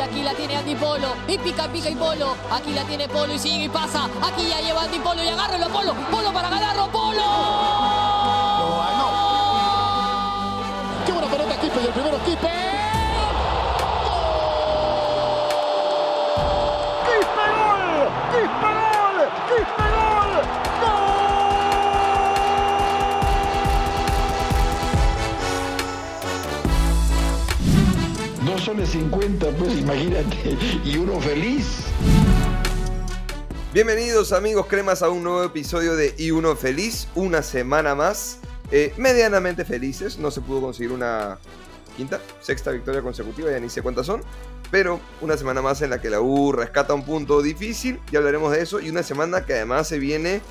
Y aquí la tiene Andy Polo. Y pica, pica y Polo. Aquí la tiene Polo y sigue y pasa. Aquí ya lleva Andy Polo y agárralo Polo. Polo para ganarlo. Polo. Qué buena pelota Kipe y el primero Kipe. Soles 50, pues imagínate, y uno feliz. Bienvenidos amigos cremas a un nuevo episodio de Y Uno Feliz, una semana más, eh, medianamente felices, no se pudo conseguir una quinta, sexta victoria consecutiva, ya ni sé cuántas son, pero una semana más en la que la U rescata un punto difícil, ya hablaremos de eso, y una semana que además se viene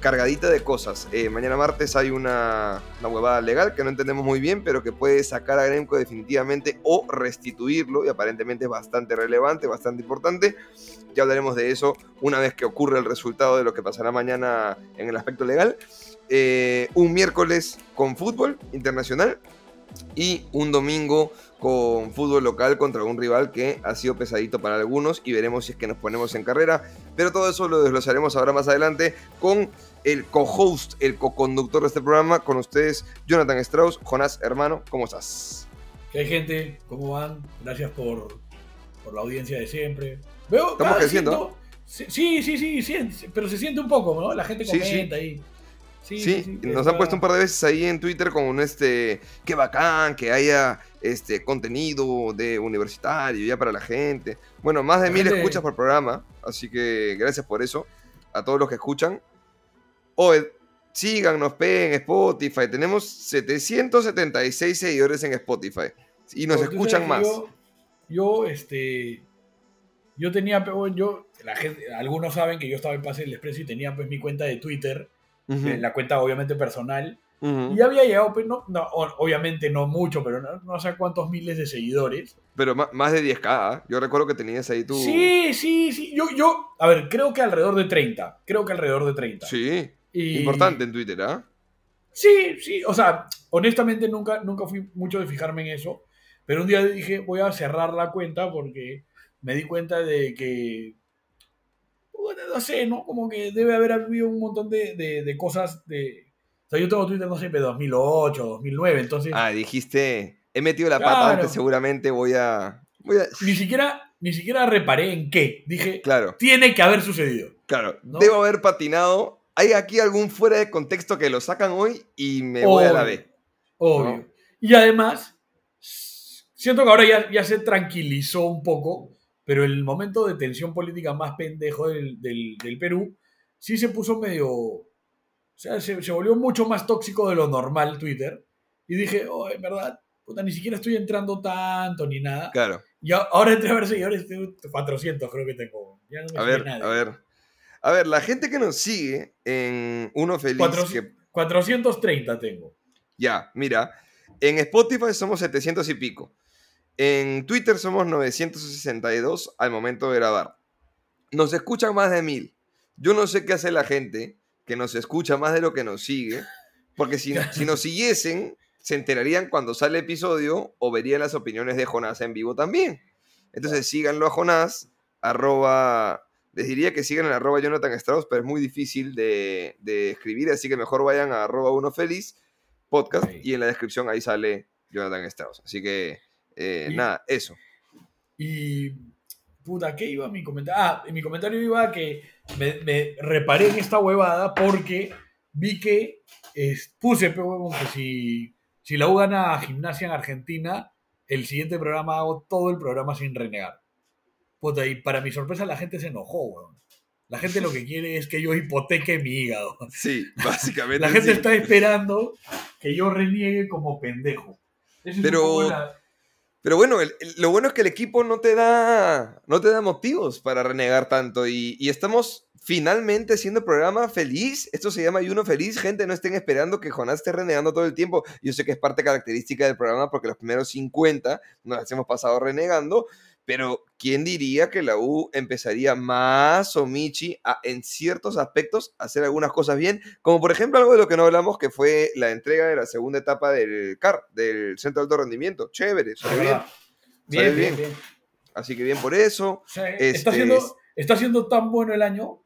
cargadita de cosas. Eh, mañana martes hay una, una huevada legal que no entendemos muy bien, pero que puede sacar a Gremco definitivamente o restituirlo, y aparentemente es bastante relevante, bastante importante. Ya hablaremos de eso una vez que ocurra el resultado de lo que pasará mañana en el aspecto legal. Eh, un miércoles con fútbol internacional y un domingo con fútbol local contra un rival que ha sido pesadito para algunos y veremos si es que nos ponemos en carrera. Pero todo eso lo desglosaremos ahora más adelante con el co-host, el co-conductor de este programa, con ustedes, Jonathan Strauss. Jonás, hermano, ¿cómo estás? ¿Qué hay gente? ¿Cómo van? Gracias por, por la audiencia de siempre. Veo, Estamos cada creciendo. siento- Sí, sí, sí, sí, pero se siente un poco, ¿no? La gente comenta sí. ahí. Sí, Sí, sí, sí, nos han puesto un par de veces ahí en Twitter con un este, qué bacán que haya este contenido de universitario ya para la gente. Bueno, más de La mil gente- escuchas por programa, así que gracias por eso a todos los que escuchan. O síganos, peguen Spotify. Tenemos 776 seguidores en Spotify y nos Porque escuchan más. Yo, yo, este. Yo tenía, yo, la gente, algunos saben que yo estaba en Pase del Expreso y tenía pues mi cuenta de Twitter, eh, la cuenta obviamente personal, ujú. y había llegado, pues no, obviamente no mucho, pero no, no sé cuántos miles de seguidores. Pero más de 10k. ¿ah? Yo recuerdo que tenías ahí tu. Sí, sí, sí. Yo, yo, a ver, creo que alrededor de 30. Creo que alrededor de 30. Sí, Y- importante en Twitter, ¿ah? Sí, sí. O sea, honestamente nunca, nunca fui mucho de fijarme en eso. Pero un día dije, voy a cerrar la cuenta porque me di cuenta de que. bueno, no sé, ¿no? Como que debe haber habido un montón de, de- de cosas de. O sea, yo tengo Twitter, no sé, de 2008, 2009. Entonces, Ah, dijiste, he metido la pata antes, seguramente voy a... Voy a... ni, siquiera, ni siquiera reparé en qué. Dije, Claro, tiene que haber sucedido. claro. ¿No? Debo haber patinado. Hay aquí algún fuera de contexto que lo sacan hoy y me voy a la. B. Obvio. ¿no? Y además, siento que ahora ya, ya se tranquilizó un poco, pero el momento de tensión política más pendejo del, del- del Perú sí se puso medio. O sea, se, se volvió mucho más tóxico de lo normal Twitter. Y dije, oh, en verdad, puta, ni siquiera estoy entrando tanto ni nada. Claro. Y ahora entré a ver seguidores, tengo 400 creo que tengo. Ya no me A ver, a ver. A ver, la gente que nos sigue en Uno Feliz, Cuatro- que 430 tengo. Ya, mira, en Spotify somos 700 y pico. En Twitter somos 962 al momento de grabar. Nos escuchan más de mil. Yo no sé qué hace la gente que nos escucha más de lo que nos sigue, porque si, si nos siguiesen, se enterarían cuando sale episodio o verían las opiniones de Jonás en vivo también. Entonces síganlo a Jonás, arroba, les diría que sigan en arroba Jonathan Strauss, pero es muy difícil de, de escribir, así que mejor vayan a arroba uno feliz podcast y en la descripción ahí sale Jonathan Strauss. Así que, eh, Y- nada, eso. Y. Puta, ¿qué iba mi comentario? Ah, en mi comentario iba que me, me reparé en esta huevada porque vi que es- puse, pe, huevón, que si, si la U gana a gimnasia en Argentina, el siguiente programa hago todo el programa sin renegar. Puta, y para mi sorpresa la gente se enojó, weón. La gente lo que quiere es que yo hipoteque mi hígado. Sí, básicamente. La gente sí. está esperando que yo reniegue como pendejo. Pero- la- Pero bueno, el- el- lo bueno es que el equipo no te da, no te da motivos para renegar tanto y, y estamos finalmente haciendo el programa feliz. Esto se llama Yuno Feliz. Gente, no estén esperando que Jonás esté renegando todo el tiempo. Yo sé que es parte característica del programa porque los primeros 50 nos hemos pasado renegando, pero ¿quién diría que la U empezaría más o Michi a, en ciertos aspectos, a hacer algunas cosas bien? Como por ejemplo algo de lo que no hablamos, que fue la entrega de la segunda etapa del CAR, del Centro de Alto Rendimiento. Chévere, salió bien. Bien, bien. Así que bien por eso. O sea, Este está, siendo, es- está siendo tan bueno el año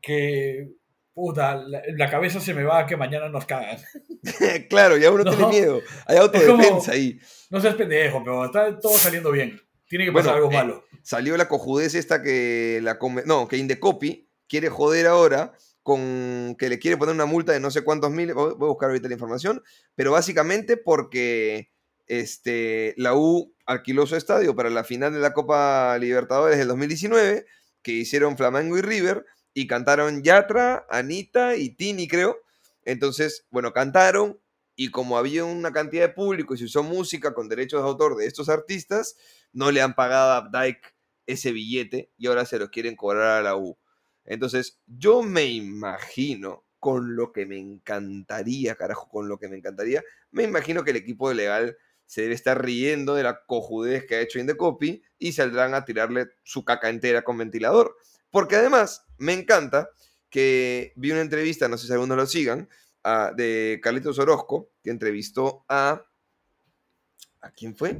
que, puta, la, la cabeza se me va a que mañana nos cagan. claro, ya uno No. tiene miedo. Hay autodefensa ahí. No seas pendejo, pero está todo saliendo bien. Tiene que pasar Bueno, algo eh, malo. Salió la cojudez esta que la no, que Indecopy quiere joder ahora con que le quiere poner una multa de no sé cuántos miles. Voy voy a buscar ahorita la información. Pero básicamente porque este, la U alquiló su estadio para la final de la Copa Libertadores del 2019, que hicieron Flamengo y River, y cantaron Yatra, Anita y Tini, creo. Entonces, bueno, cantaron, y como había una cantidad de público y se usó música con derechos de autor de estos artistas, no le han pagado a Updike ese billete y ahora se lo quieren cobrar a la U. Entonces, yo me imagino, con lo que me encantaría, carajo, con lo que me encantaría, me imagino que el equipo de legal se debe estar riendo de la cojudez que ha hecho Indecopy y saldrán a tirarle su caca entera con ventilador. Porque además, me encanta que vi una entrevista, no sé si algunos lo sigan, a- de Carlitos Orozco, que entrevistó a... ¿A quién fue?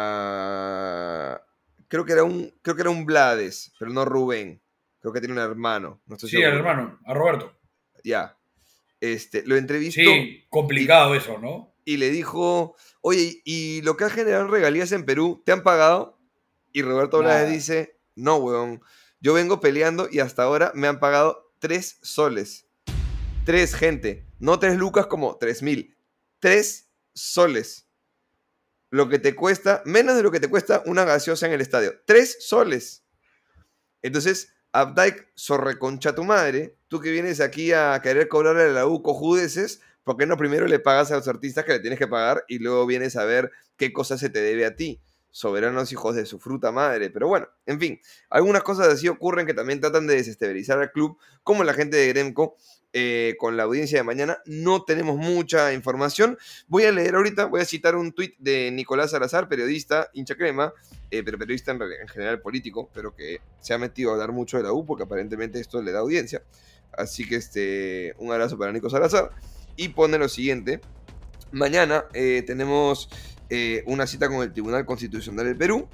A... Creo que era un, creo que era un Blades, pero no Rubén. Creo que tiene un hermano. No estoy Sí, seguro. hermano, a Roberto. Ya. Este, lo entrevistó Sí, complicado eso, ¿no? y le dijo, oye, ¿y lo que has generado en regalías en Perú, te han pagado? Y Roberto Blades dice, no, weón, yo vengo peleando y hasta ahora me han pagado tres soles. Tres, gente. No tres lucas como tres mil. Tres soles. Lo que te cuesta, menos de lo que te cuesta una gaseosa en el estadio. Tres soles. Entonces, Updike, sorreconcha tu madre, tú que vienes aquí a querer cobrarle a la U cojudeces, ¿por qué no primero le pagas a los artistas que le tienes que pagar y luego vienes a ver qué cosa se te debe a ti? Soberanos hijos de su fruta madre. Pero bueno, en fin, algunas cosas así ocurren que también tratan de desestabilizar al club, como la gente de Gremco. Eh, con la audiencia de mañana no tenemos mucha información. Voy a leer ahorita, voy a citar un tuit de Nicolás Salazar, periodista, hincha crema, eh, pero periodista en, general político, pero que se ha metido a hablar mucho de la U porque aparentemente esto le da audiencia. Así que este, un abrazo para Nico Salazar. Y pone lo siguiente. Mañana eh, tenemos una cita con el Tribunal Constitucional del Perú.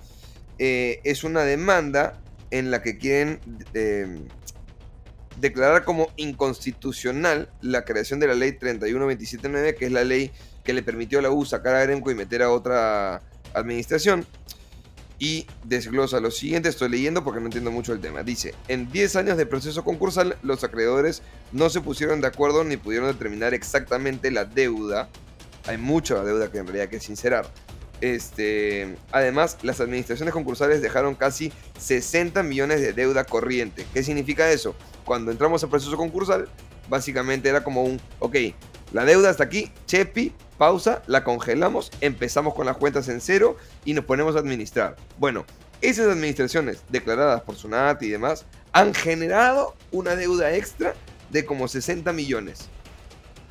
Es una demanda en la que quieren declarar como inconstitucional la creación de la ley 31279, que es la ley que le permitió a la U sacar a Gremco y meter a otra administración. Y desglosa lo siguiente, estoy leyendo porque no entiendo mucho el tema. Dice, en 10 años de proceso concursal, los acreedores no se pusieron de acuerdo ni pudieron determinar exactamente la deuda. Hay mucha deuda que en realidad hay que sincerar. Este, además, las administraciones concursales dejaron casi 60 millones de deuda corriente. ¿Qué significa eso? Cuando entramos al proceso concursal, básicamente era como un, ok, la deuda está aquí, Chepi, pausa, la congelamos, empezamos con las cuentas en cero y nos ponemos a administrar. Bueno, esas administraciones declaradas por Sunat y demás han generado una deuda extra de como 60 millones.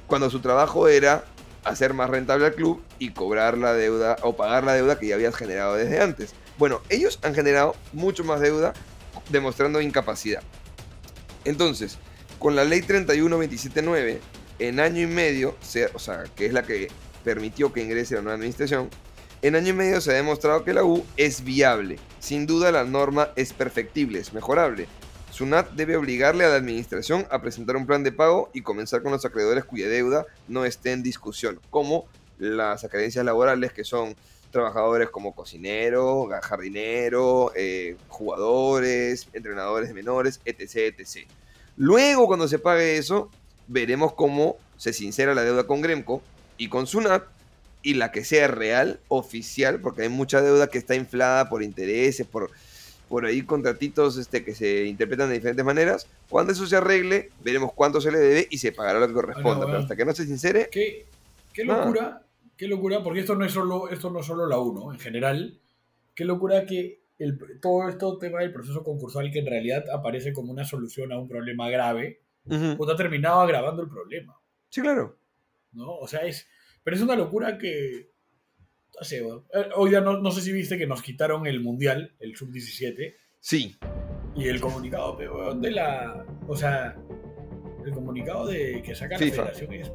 Cuando su trabajo era hacer más rentable al club y cobrar la deuda o pagar la deuda que ya habías generado desde antes. Bueno, ellos han generado mucho más deuda demostrando incapacidad. Entonces, con la ley 31279, en año y medio, o sea, que es la que permitió que ingrese la nueva administración, en año y medio se ha demostrado que la U es viable. Sin duda la norma es perfectible, es mejorable. SUNAT debe obligarle a la administración a presentar un plan de pago y comenzar con los acreedores cuya deuda no esté en discusión, como las acreencias laborales que son trabajadores como cocinero, jardinero, eh, jugadores, entrenadores de menores, etc, etc. Luego, cuando se pague eso, veremos cómo se sincera la deuda con Gremco y con Sunat y la que sea real, oficial, porque hay mucha deuda que está inflada por intereses, por, por ahí contratitos este, que se interpretan de diferentes maneras. Cuando eso se arregle, veremos cuánto se le debe y se pagará lo que corresponda. bueno. Pero hasta que no se sincere, Qué, qué locura, qué locura, porque esto no es solo, esto no es solo la 1, en general. Qué locura que el, todo esto tema del proceso concursal que en realidad aparece como una solución a un problema grave, ujú, pues ha terminado agravando el problema, sí, claro. ¿no? O sea, es, pero es una locura que, no sé, weón. Eh, hoy día no, no sé si viste que nos quitaron el Mundial, el Sub-17, Sí, y el comunicado, pero, de la, o sea, el comunicado de que saca FIFA. la federación es,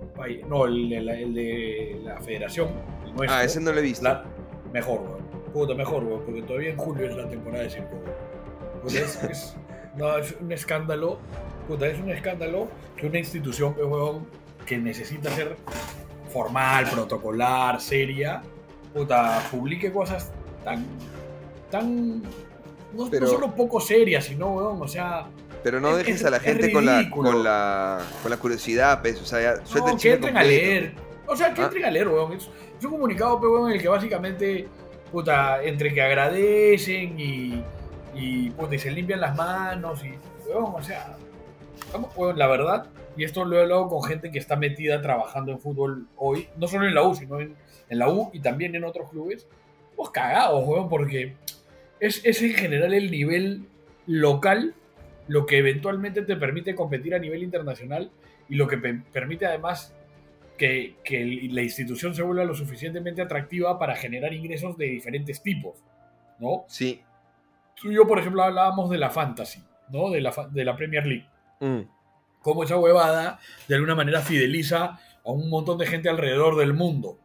no, el de la, el de la federación, el nuestro, ah, ese no lo he visto. la- mejor, weón. Puta, mejor, weón, porque todavía en julio es la temporada de circo. weón. Puta, es, es- no, es un escándalo. Puta, es un escándalo que una institución, pues, weón, que necesita ser formal, protocolar, seria, puta, publique cosas tan. tan. No, no Pero- solo poco serias, sino, weón, o sea. Pero no Es- dejes es- a la gente con la, con, la, con la curiosidad, pues. O sea, ya, suelta No, el que entren a leer. O sea, que Ah. entren a leer, weón. Es, es un comunicado, pe, weón, en el que básicamente, puta, entre que agradecen y, y, puta, y se limpian las manos y, weón, o sea, estamos, weón, la verdad, y esto lo he hablado con gente que está metida trabajando en fútbol hoy, no solo en la U, sino en, en la U y también en otros clubes, pues cagados, weón, porque es, es en general el nivel local lo que eventualmente te permite competir a nivel internacional y lo que pe- permite además que, que la institución se vuelva lo suficientemente atractiva para generar ingresos de diferentes tipos, ¿no? Sí. Tú y yo, por ejemplo, hablábamos de la fantasy, ¿no? De la, de la Premier League. Mm. Cómo esa huevada, de alguna manera, fideliza a un montón de gente alrededor del mundo,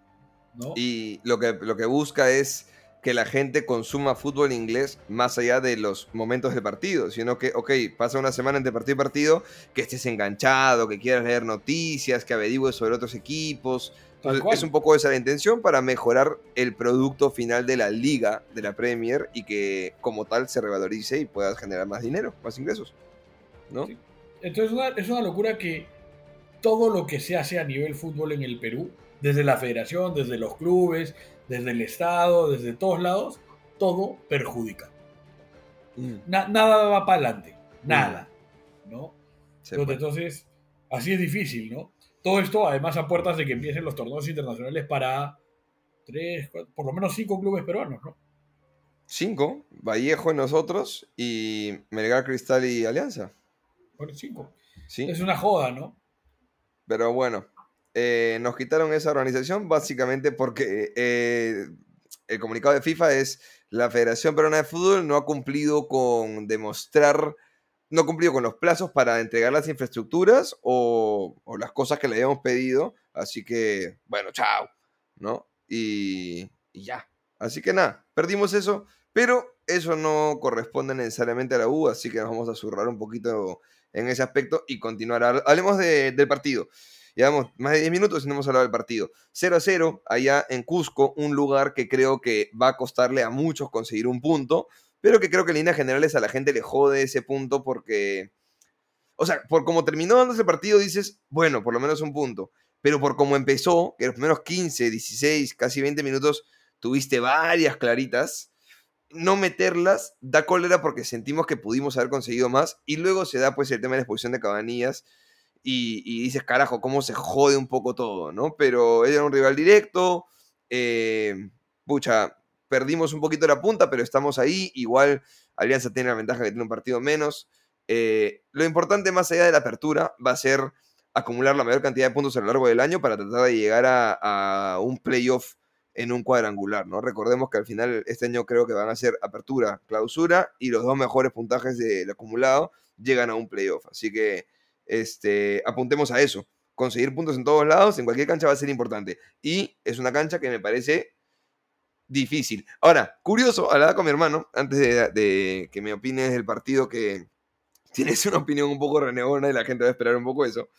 ¿no? Y lo que, lo que busca es que la gente consuma fútbol inglés más allá de los momentos del partido, sino que, ok, pasa una semana entre partido y partido, que estés enganchado, que quieras leer noticias, que averigües sobre otros equipos. Entonces, es un poco esa la intención para mejorar el producto final de la liga, de la Premier, y que como tal se revalorice y puedas generar más dinero, más ingresos. ¿No? Sí. Entonces es una, es una locura que todo lo que se hace a nivel fútbol en el Perú, desde la federación, desde los clubes, desde el Estado, desde todos lados, todo perjudica. Mm, Na- nada va para adelante, nada, ¿no? Entonces, así es difícil, ¿no? Todo esto, además, a puertas de que empiecen los torneos internacionales para tres, cuatro, por lo menos cinco clubes peruanos, ¿no? Cinco, Vallejo y nosotros, y Melgar Cristal y Alianza. Bueno, cinco. Sí. Es una joda, ¿no? Pero bueno, eh, nos quitaron esa organización básicamente porque eh, el comunicado de FIFA es la Federación Peruana de Fútbol no ha cumplido con demostrar, no ha cumplido con los plazos para entregar las infraestructuras o, las cosas que le habíamos pedido. Así que, bueno, chao, ¿no? Y, y ya. Así que nada, perdimos eso, pero eso no corresponde necesariamente a la U, así que nos vamos a zurrar un poquito en ese aspecto y continuar. Hable- Hablemos de- del partido. Llevamos más de 10 minutos y no hemos hablado del partido. 0 a 0, allá en Cusco, un lugar que creo que va a costarle a muchos conseguir un punto, pero que creo que en líneas generales a la gente le jode ese punto porque. O sea, por cómo terminó dando ese partido, dices, bueno, por lo menos un punto. Pero por cómo empezó, que los primeros 15, 16, casi 20 minutos tuviste varias claritas, no meterlas da cólera porque sentimos que pudimos haber conseguido más y luego se da pues el tema de la expulsión de Cabanillas y, y dices, carajo, cómo se jode un poco todo, ¿no? Pero era un rival directo, eh, pucha, perdimos un poquito la punta, pero estamos ahí, igual Alianza tiene la ventaja que tiene un partido menos. Eh, lo importante más allá de la apertura va a ser acumular la mayor cantidad de puntos a lo largo del año para tratar de llegar a, a un playoff en un cuadrangular, ¿no? Recordemos que al final este año creo que van a ser apertura, clausura y los dos mejores puntajes del acumulado llegan a un playoff. Así que este, apuntemos a eso. Conseguir puntos en todos lados, en cualquier cancha va a ser importante. Y es una cancha que me parece difícil. Ahora, curioso, hablaba con mi hermano antes de, de que me opines del partido que tienes una opinión un poco renegona y la gente va a esperar un poco eso.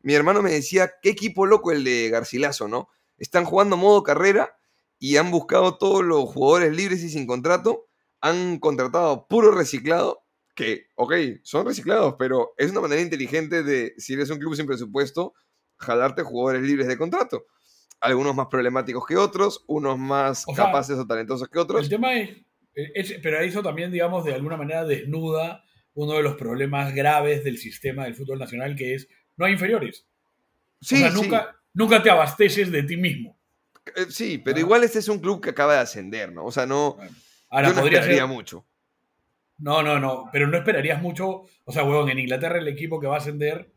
Mi hermano me decía, qué equipo loco el de Garcilaso, ¿no? Están jugando modo carrera y han buscado todos los jugadores libres y sin contrato. Han contratado puro reciclado, que, ok, son reciclados, pero es una manera inteligente de, si eres un club sin presupuesto, jalarte jugadores libres de contrato. Algunos más problemáticos que otros, unos más O sea, capaces o talentosos que otros. El tema es, es- pero eso también, digamos, de alguna manera desnuda uno de los problemas graves del sistema del fútbol nacional, que es no hay inferiores. Sí, o sea, sí. nunca, nunca te abasteces de ti mismo. Eh, sí, pero Ah. igual este es un club que acaba de ascender, ¿no? O sea, no, Ahora yo no podría ser. mucho. No, no, no. Pero no esperarías mucho. O sea, huevón, en Inglaterra el equipo que va a ascender,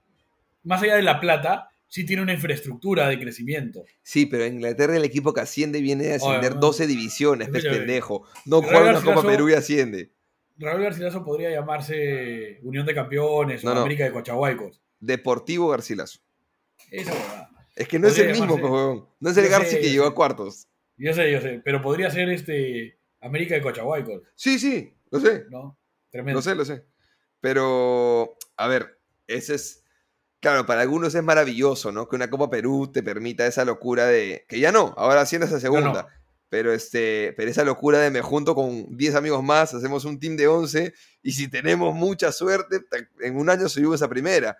más allá de la plata, sí tiene una infraestructura de crecimiento. Sí, pero en Inglaterra el equipo que asciende viene de ascender no. 12 divisiones, pez Escúchame. pendejo. No juega una Copa Perú y asciende. Raúl Garcilaso podría llamarse Unión de Campeones No, o no. América de Cochahuaycos. Deportivo Garcilaso. Esa huevada. Es que no es el mismo, pues, huevón. No es el Garci que llegó a cuartos. Yo sé, yo sé. Pero podría ser este América de Cochahuayco, Sí, sí, lo sé. ¿no? Tremendo. Lo sé, lo sé. Pero, a ver, ese es. Claro, para algunos es maravilloso, ¿no? Que una Copa Perú te permita esa locura de. Que ya no, ahora sí en esa segunda. no. Pero, este, pero esa locura de me junto con 10 amigos más, hacemos un team de 11 y si tenemos mucha suerte, en un año subimos a primera.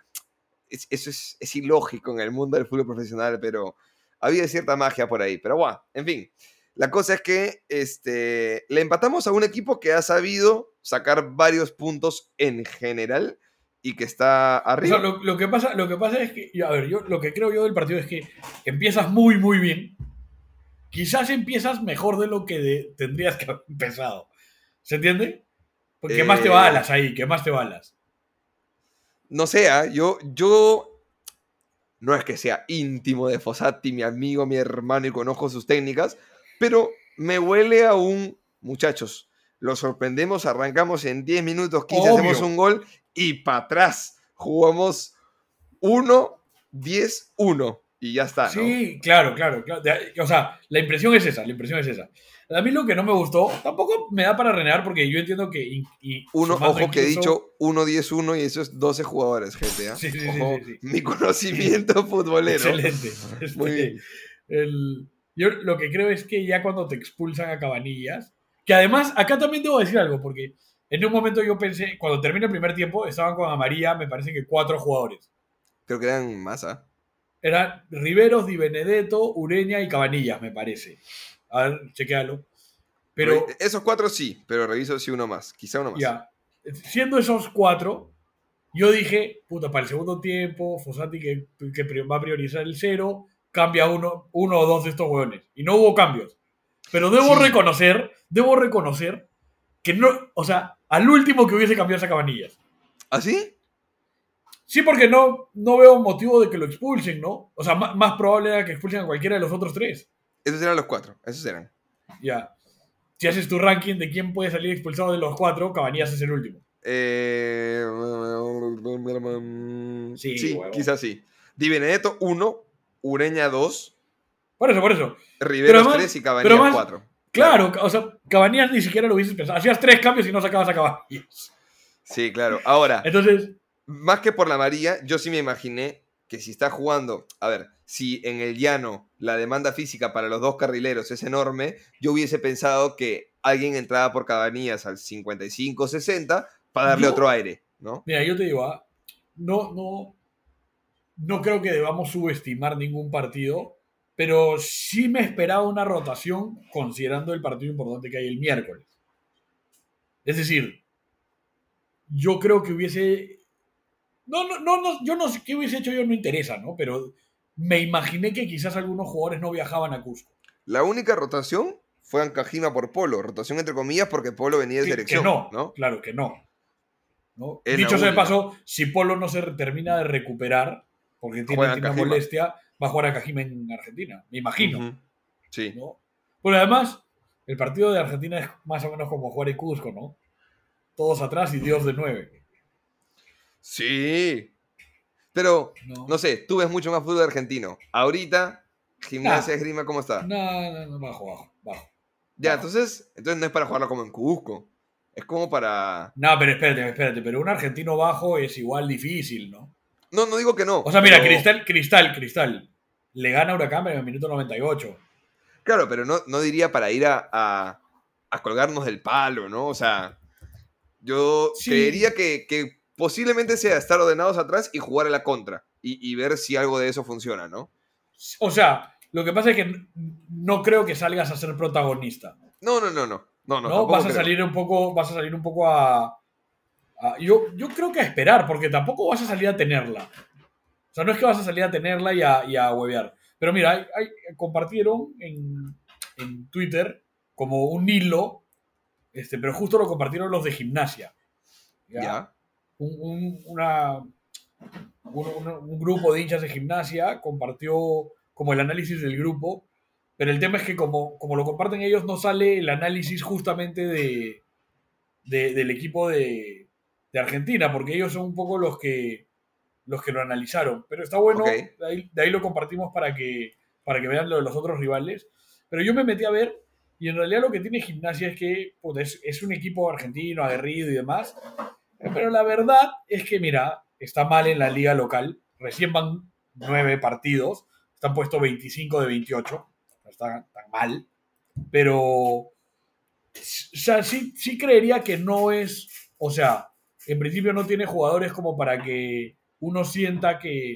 Es- eso es, es ilógico en el mundo del fútbol profesional, pero había cierta magia por ahí. Pero bueno, en fin. La cosa es que este, le empatamos a un equipo que ha sabido sacar varios puntos en general y que está O sea, arriba. lo, lo que pasa, lo que pasa es que, a ver, yo lo que creo yo del partido es que empiezas muy, muy bien. Quizás empiezas mejor de lo que de- tendrías que haber empezado. ¿Se entiende? Porque ¿qué más te Eh, balas ahí? ¿Qué más te balas? No sé, ¿ah? yo, yo no es que sea íntimo de Fossati, mi amigo, mi hermano y conozco sus técnicas, pero me huele a un, muchachos, lo sorprendemos, arrancamos en 10 minutos, 15, Obvio. hacemos un gol y para atrás jugamos 1, 10, 1 y ya está, ¿no? Sí, claro, claro, claro. O sea, la impresión es esa, la impresión es esa. A mí lo que no me gustó, tampoco me da para renegar porque yo entiendo que... y- y Uno, ojo que he incluso- dicho 1, 10, 1 y eso es 12 jugadores, gente. ¿ah? Sí, sí, sí, Ojo, sí. Mi conocimiento futbolero. Excelente. Este, Muy bien. el- yo lo que creo es que ya cuando te expulsan a Cabanillas, que además acá también debo decir algo, porque en un momento yo pensé, cuando termina el primer tiempo, estaban con amarilla, me parece que cuatro jugadores. Creo que eran más, ¿ah? Eran Riveros, Di Benedetto, Ureña y Cabanillas, me parece. A ver, chequealo. Pero Esos cuatro sí, pero reviso si uno más. Quizá uno más. ya, siendo esos cuatro, yo dije, puta, para el segundo tiempo, Fossati que, que va a priorizar el cero, cambia uno, uno o dos de estos hueones. Y no hubo cambios. Pero debo Sí. reconocer, debo reconocer que no, o sea, al último que hubiese cambiado esa cabanillas. ¿Así? Sí, porque no, no veo motivo de que lo expulsen, ¿no? O sea, má- más, probable era que expulsen a cualquiera de los otros tres. Esos eran los cuatro. Esos eran. Ya. Si haces tu ranking de quién puede salir expulsado de los cuatro, Cabanillas es el último. Eh... Sí, Sí, quizás sí. Di Benedetto 1, Ureña 2, Por eso, por eso. Riveros además- 3 y más- 4. Claro, o sea, Cabanillas ni siquiera lo hubieses pensado. Hacías tres cambios y no sacabas a Cabanillas. Sí, claro. Ahora, Entonces, más que por la María, yo sí me imaginé que si está jugando, a ver, si en el llano la demanda física para los dos carrileros es enorme, yo hubiese pensado que alguien entraba por Cabanillas al 55-60 para darle Yo- otro aire, ¿no? mira, yo te digo, ah, no, no, no creo que debamos subestimar ningún partido, pero sí me esperaba una rotación considerando el partido importante que hay el miércoles. Es decir, yo creo que hubiese... No, no, no, no, yo no sé qué hubiese hecho yo, no interesa, ¿no? Pero me imaginé que quizás algunos jugadores no viajaban a Cusco. La única rotación fue Ancajima por Polo, rotación entre comillas porque Polo venía de Que- selección, que no, ¿no? claro que no. ¿no? Dicho sea de paso, si Polo no se termina de recuperar, porque tiene, tiene una molestia, va a jugar a Cajima en Argentina, me imagino. Sí. ¿no? Pero además, el partido de Argentina es más o menos como jugar en Cusco, ¿no? Todos atrás y Dios de nueve. Sí. Pero, ¿no? no sé, tú ves mucho más fútbol argentino. Ahorita, Gimnasia Ah. Esgrima, ¿cómo está? No, no, no, bajo, bajo, bajo. Ya, bajo. entonces, entonces no es para jugarlo como en Cusco. Es como para... No, pero espérate, espérate, pero un argentino bajo es igual difícil, ¿no? No, no digo que no. O sea, mira, pero- Cristal, Cristal, Cristal. Le gana a Huracán en el minuto 98. Claro, pero no, no diría para ir a, a- a colgarnos del palo, ¿no? O sea, yo Sí. creería que, que posiblemente sea estar ordenados atrás y jugar a la contra. Y, y ver si algo de eso funciona, ¿no? O sea, lo que pasa es que no creo que salgas a ser protagonista. No, no, no, no. No, no, No, vas a creo. salir un poco, vas a salir un poco a- yo, yo creo que a esperar, porque tampoco vas a salir a tenerla. O sea, no es que vas a salir a tenerla y a, y a huevear. Pero mira, hay- hay- compartieron en, en Twitter como un hilo, este, pero justo lo compartieron los de gimnasia. ¿ya? Ya. un, un- una, un, un- un grupo de hinchas de gimnasia compartió como el análisis del grupo, pero el tema es que como, como lo comparten ellos no sale el análisis justamente de, de- del equipo de, de Argentina, porque ellos son un poco los que, los que lo analizaron. Pero está bueno, de, ahí, de ahí lo compartimos para que, para que vean lo de los otros rivales. Pero yo me metí a ver Y en realidad lo que tiene gimnasia es que puta, es, es un equipo argentino, aguerrido y demás. Pero la verdad es que, mira, está mal en la liga local. Recién van nueve partidos. Están puestos 25 de 28. No está tan mal. Pero, o sea, sí, sí creería que no es, o sea, en principio no tiene jugadores como para que uno sienta que,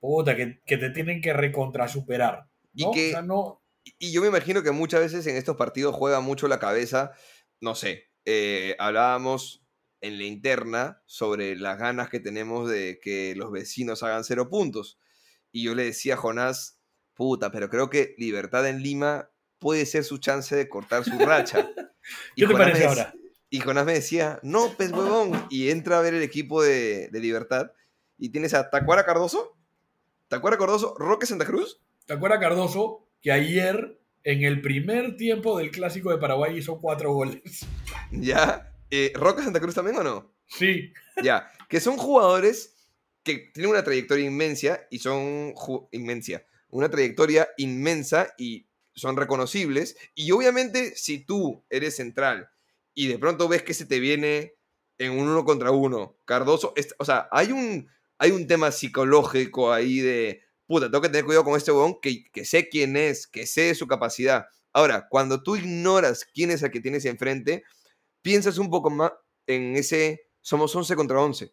puta, que, que te tienen que recontra superar. Y que- O sea, no, Y yo me imagino que muchas veces en estos partidos juega mucho la cabeza, no sé, eh, hablábamos en la interna sobre las ganas que tenemos de que los vecinos hagan cero puntos. Y yo le decía a Jonás, puta, pero creo que Libertad en Lima puede ser su chance de cortar su racha. ¿Qué te Jonás me parece ahora? Y Jonás me decía, no, pez huevón. Y entra a ver el equipo de, de Libertad. Y tienes a Tacuara Cardoso, Tacuara Cardoso, Roque Santa Cruz, ¿Te acuerdas, Cardoso, que ayer, en el primer tiempo del Clásico de Paraguay, hizo cuatro goles? ya. Eh, ¿Roque Santa Cruz también o no? Sí, Ya, que son jugadores que tienen una trayectoria inmensa y son inmensa, una trayectoria inmensa y son reconocibles. Y obviamente, si tú eres central y de pronto ves que se te viene en un uno contra uno, Cardoso, o sea, hay un, hay un tema psicológico ahí de, puta, tengo que tener cuidado con este huevón que, que sé quién es, que sé su capacidad. Ahora, cuando tú ignoras quién es el que tienes enfrente, piensas un poco más en ese, somos 11 contra 11.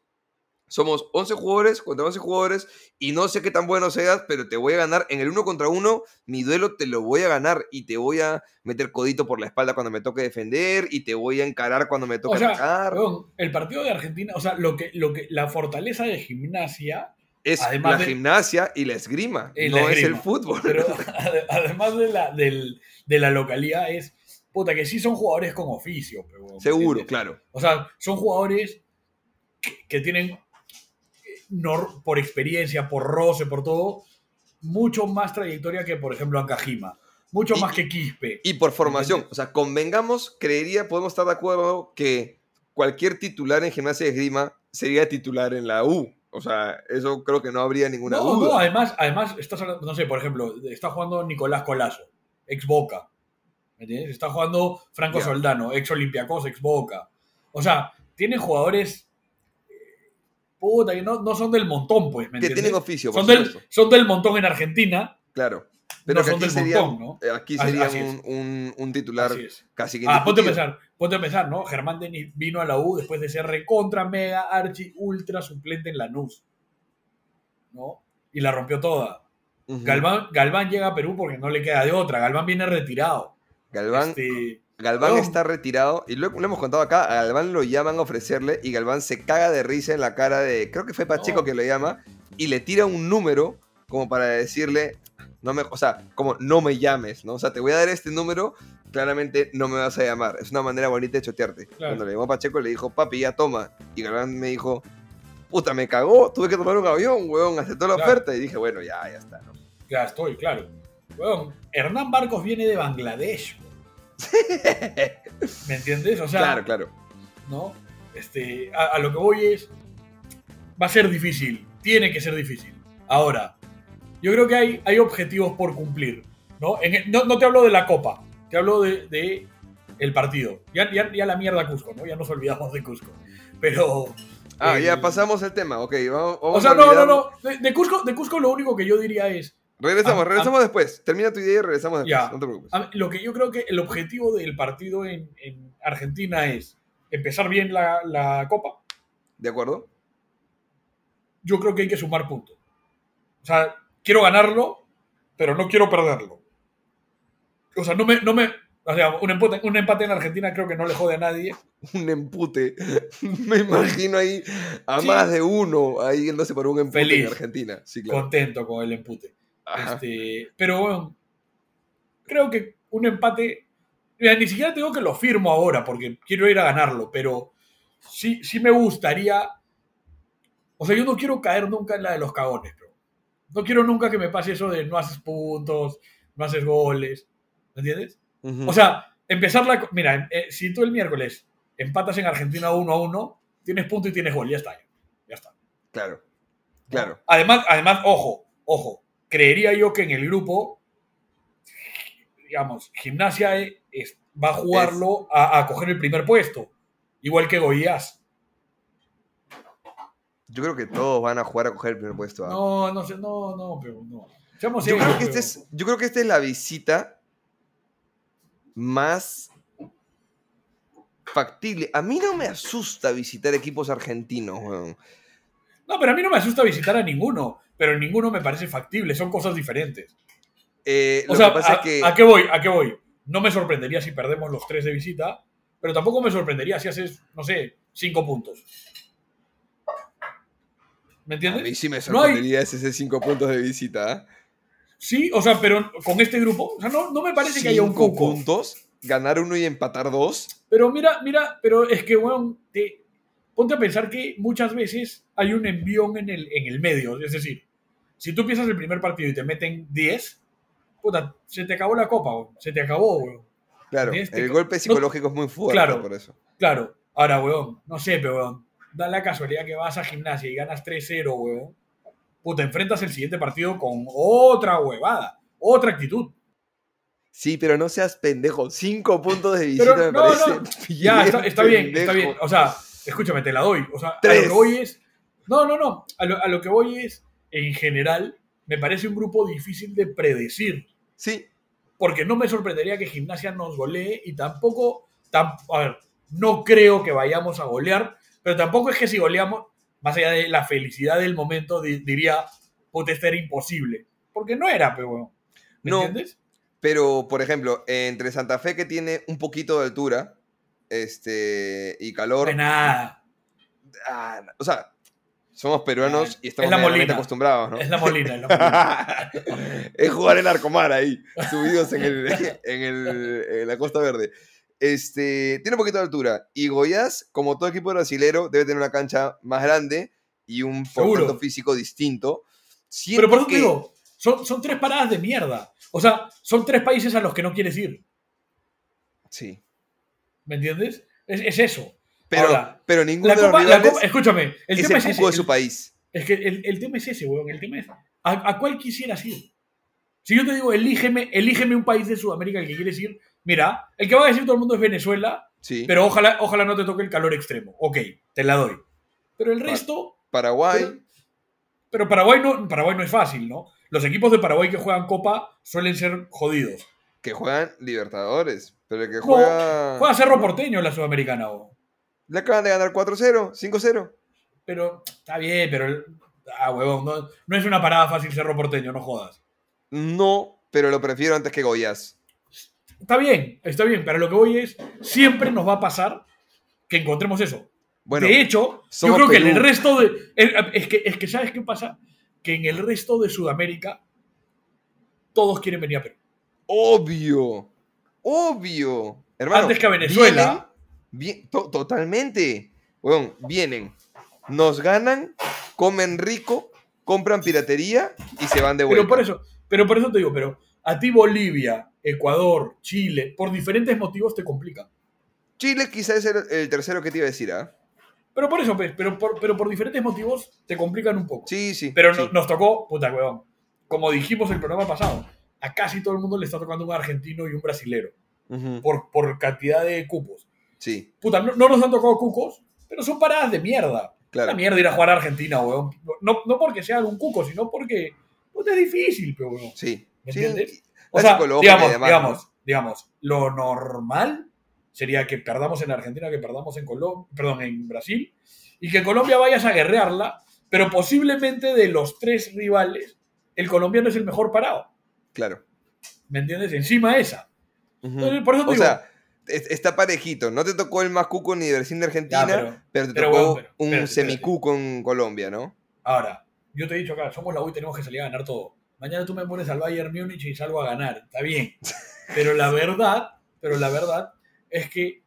Somos 11 jugadores contra 11 jugadores y no sé qué tan bueno seas, pero te voy a ganar en el uno contra uno. Mi duelo te lo voy a ganar y te voy a meter codito por la espalda cuando me toque defender y te voy a encarar cuando me toque o sea, atacar. weón, el partido de Argentina, o sea, lo que, lo que, la fortaleza de gimnasia, Es además la de- gimnasia y la esgrima, no la es el esgrima. fútbol. pero ade- además de la, del- de la localidad, es, puta, que sí son jugadores con oficio. pero, weón, ¿me Seguro, entiendes? claro. O sea, son jugadores que, que tienen, nor- por experiencia, por roce, por todo, mucho más trayectoria que, por ejemplo, Ancajima. Mucho Y- más que Quispe. Y por formación, ¿Entiendes? o sea, convengamos, creería, podemos estar de acuerdo que cualquier titular en gimnasia de esgrima sería titular en la U. O sea, eso creo que no habría ninguna No, duda. no, además, además, estás hablando, no sé, por ejemplo, está jugando Nicolás Colazo, ex Boca. ¿Me entiendes? Está jugando Franco. Soldano, ex Olympiacos, ex Boca. O sea, tienen jugadores. Puta, que no, no son del montón, pues, ¿me que entiendes? tienen oficio, por son, del, supuesto. son del montón en Argentina. Claro. Pero no que son aquí del sería, montón, ¿no? aquí sería así un, un- un titular Así es. casi que Ah, ponte a pensar, ponte a pensar, ¿no? Germán Denis vino a la U después de ser recontra, mega, archi, ultra suplente en Lanús. ¿No? Y la rompió toda. Galván, Galván llega a Perú porque no le queda de otra. Galván viene retirado. Galván, Este, Galván no. está retirado y lo, lo hemos contado acá. A Galván lo llaman a ofrecerle y Galván se caga de risa en la cara de. Creo que fue Pacheco No. que lo llama y le tira un número como para decirle. No me, o sea, como no me llames, ¿no? O sea, te voy a dar este número, claramente no me vas a llamar. Es una manera bonita de chotearte. Claro. Cuando le llamó a Pacheco le dijo, papi, ya toma. Y Galván me dijo, puta, me cagó, tuve que tomar un avión, weón, aceptó la Claro. oferta. Y dije, bueno, ya, ya está, ¿no? ya estoy, claro. Weón, Hernán Barcos viene de Bangladesh. ¿Me entiendes? O sea, claro, claro. ¿no? Este, a, a lo que voy es, va a ser difícil, tiene que ser difícil. Ahora, yo creo que hay, hay objetivos por cumplir, ¿no? En no, no te hablo de la Copa, te hablo de, de el partido. Ya, ya, ya la mierda Cusco, ¿no? Ya nos olvidamos de Cusco. Pero... Ah, ya pasamos el tema, ok, vamos, vamos O sea, no, no, no. De, de Cusco, de Cusco lo único que yo diría es, Regresamos, Ah, regresamos después. Termina tu idea y regresamos después. Ya. No te preocupes. a- lo que yo creo que el objetivo del partido en, en Argentina es empezar bien la, la Copa, ¿De acuerdo? yo creo que hay que sumar puntos. O sea, quiero ganarlo, pero no quiero perderlo. O sea, no me, no me, o sea, un empate, un empate en Argentina creo que no le jode a nadie. Un empute. Me imagino ahí a Sí. más de uno ahí yéndose por un empute Feliz. en Argentina. Sí, claro. Contento con el empute. Este, pero bueno, creo que un empate, mira, ni siquiera tengo que lo firmo ahora porque quiero ir a ganarlo, pero sí, sí me gustaría, o sea, yo no quiero caer nunca en la de los cagones. No quiero nunca que me pase eso de no haces puntos, no haces goles, ¿me entiendes? O sea, empezar la... Mira, eh, si tú el miércoles empatas en Argentina 1 a 1, tienes punto y tienes gol, ya está. Ya está. claro. Claro. Además, además, ojo, ojo, creería yo que en el grupo digamos, Gimnasia es- va a jugarlo a, a coger el primer puesto, igual que Goiás. Yo creo que todos van a jugar a coger el primer puesto. ¿ah? No, no sé, no, no, pero no. Seamos yo, creo que este es, yo creo que esta es la visita más factible. A mí no me asusta visitar equipos argentinos, weón. No, pero a mí no me asusta visitar a ninguno, pero ninguno me parece factible, son cosas diferentes. Eh, O lo sea, que pasa a, es que. ¿a qué voy? ¿A qué voy? No me sorprendería si perdemos los tres de visita, pero tampoco me sorprendería si haces, no sé, cinco puntos. ¿Me A entiendes? mí sí me No hay- sorprendería ese cinco puntos de visita. ¿ah? Sí, o sea, pero con este grupo, o sea, no, no me parece que haya un cuco. puntos, ganar uno y empatar dos. Pero mira, mira, pero es que, weón, te, ponte a pensar que muchas veces hay un envión en el, en el medio. Es decir, si tú empiezas el primer partido y te meten 10, puta, se te acabó la copa, weón. Se te acabó, weón. Claro, este el golpe no- psicológico es muy fuerte Claro. por eso. Claro, ahora, weón, no sé, pero, weón, da la casualidad que vas a gimnasia y ganas 3-0, weón. Puta, enfrentas el siguiente partido con otra huevada, otra actitud. Sí, pero no seas pendejo. Cinco puntos de visita Pero me no, parece. no, ya, está, está bien, está bien. O sea, escúchame, te la doy. O sea, a Tres. lo que voy es. No, no, no. A lo, a lo que voy es, en general, me parece un grupo difícil de predecir. Sí, Porque no me sorprendería que Gimnasia nos golee y tampoco. tam- a ver, no creo que vayamos a golear, pero tampoco es que si goleamos, más allá de la felicidad del momento, di- diría, puta, esto era imposible. Porque no era, pero bueno. ¿Me No. entiendes? pero por ejemplo, entre Santa Fe que tiene un poquito de altura este, y calor. Es nada. ah, o sea, somos peruanos y estamos Es acostumbrados, ¿no? Es la molina, es la molina. es jugar en Arcomar ahí, subidos en, el, en, el- en la Costa Verde. Este, tiene un poquito de altura. Y Goiás, como todo equipo brasilero, debe tener una cancha más grande y un portento físico distinto. Siento Pero por eso que, digo, son, son tres paradas de mierda. O sea, son tres países a los que no quieres ir. Sí. ¿Me entiendes? Es, es eso. Pero, Ahora, pero ninguno de los copa, la rivales copa- escúchame, el es tema el es ese. de su el- país. Es que el, el tema es ese, weón. El tema es, ¿a, a cuál quisieras ir? Si yo te digo, elígeme, elígeme un país de Sudamérica al que quieres ir, mira, el que va a decir todo el mundo es Venezuela, Sí. pero ojalá, ojalá no te toque el calor extremo. Ok, te la doy. Pero el resto, Paraguay. pero, pero Paraguay, no, Paraguay no es fácil, ¿no? Los equipos de Paraguay que juegan Copa suelen ser jodidos. que juegan Libertadores. Pero el que No, juega. Juega Cerro Porteño en la Sudamericana, o. Le acaban de ganar 4-0, 5-0. Pero está bien, pero. el- Ah, huevón, no, no es una parada fácil Cerro Porteño, no jodas. No, pero lo prefiero antes que Goiás. Está bien, está bien, pero lo que voy es, siempre nos va a pasar que encontremos eso. Bueno, de hecho, yo creo que en el resto de... es, que, es que, ¿sabes qué pasa? Que en el resto de Sudamérica todos quieren venir a Perú. obvio. Obvio. Hermano, Antes que a Venezuela. Vi- to- totalmente. Bueno, vienen, nos ganan, comen rico, compran piratería y se van de vuelta. Pero por eso, pero por eso te digo, pero a ti Bolivia, Ecuador, Chile, por diferentes motivos te complica. Chile quizás es el, el tercero que te iba a decir, ¿ah? Pero por eso, pues, pero por, pero por diferentes motivos te complican un poco. Sí, sí. Pero sí. no- nos tocó, puta huevón, como dijimos el programa pasado, a casi todo el mundo le está tocando un argentino y un brasilero, por, por cantidad de cupos. Sí, Puta, no, no nos han tocado cucos, pero son paradas de mierda. claro. La mierda ir a jugar a Argentina, weón. No, no porque sea algún cuco, sino porque puta, es difícil, pero weón. Sí. ¿Me sí, entiendes? O sea, digamos, digamos, digamos, lo normal sería que perdamos en Argentina, que perdamos en Colombia, perdón, en Brasil, y que Colombia vayas a guerrearla, pero posiblemente de los tres rivales, el colombiano es el mejor parado. Claro. ¿Me entiendes? Encima esa. Entonces, por eso te O digo, sea, está parejito. No te tocó el más cuco ni ni de Argentina, Ya, pero- pero, te pero, tocó pero- un semicuco en Colombia, ¿no? ahora, yo te he dicho acá, somos la U y tenemos que salir a ganar todo. Mañana tú me pones al Bayern Múnich y salgo a ganar, está bien. Pero la verdad, pero la verdad es que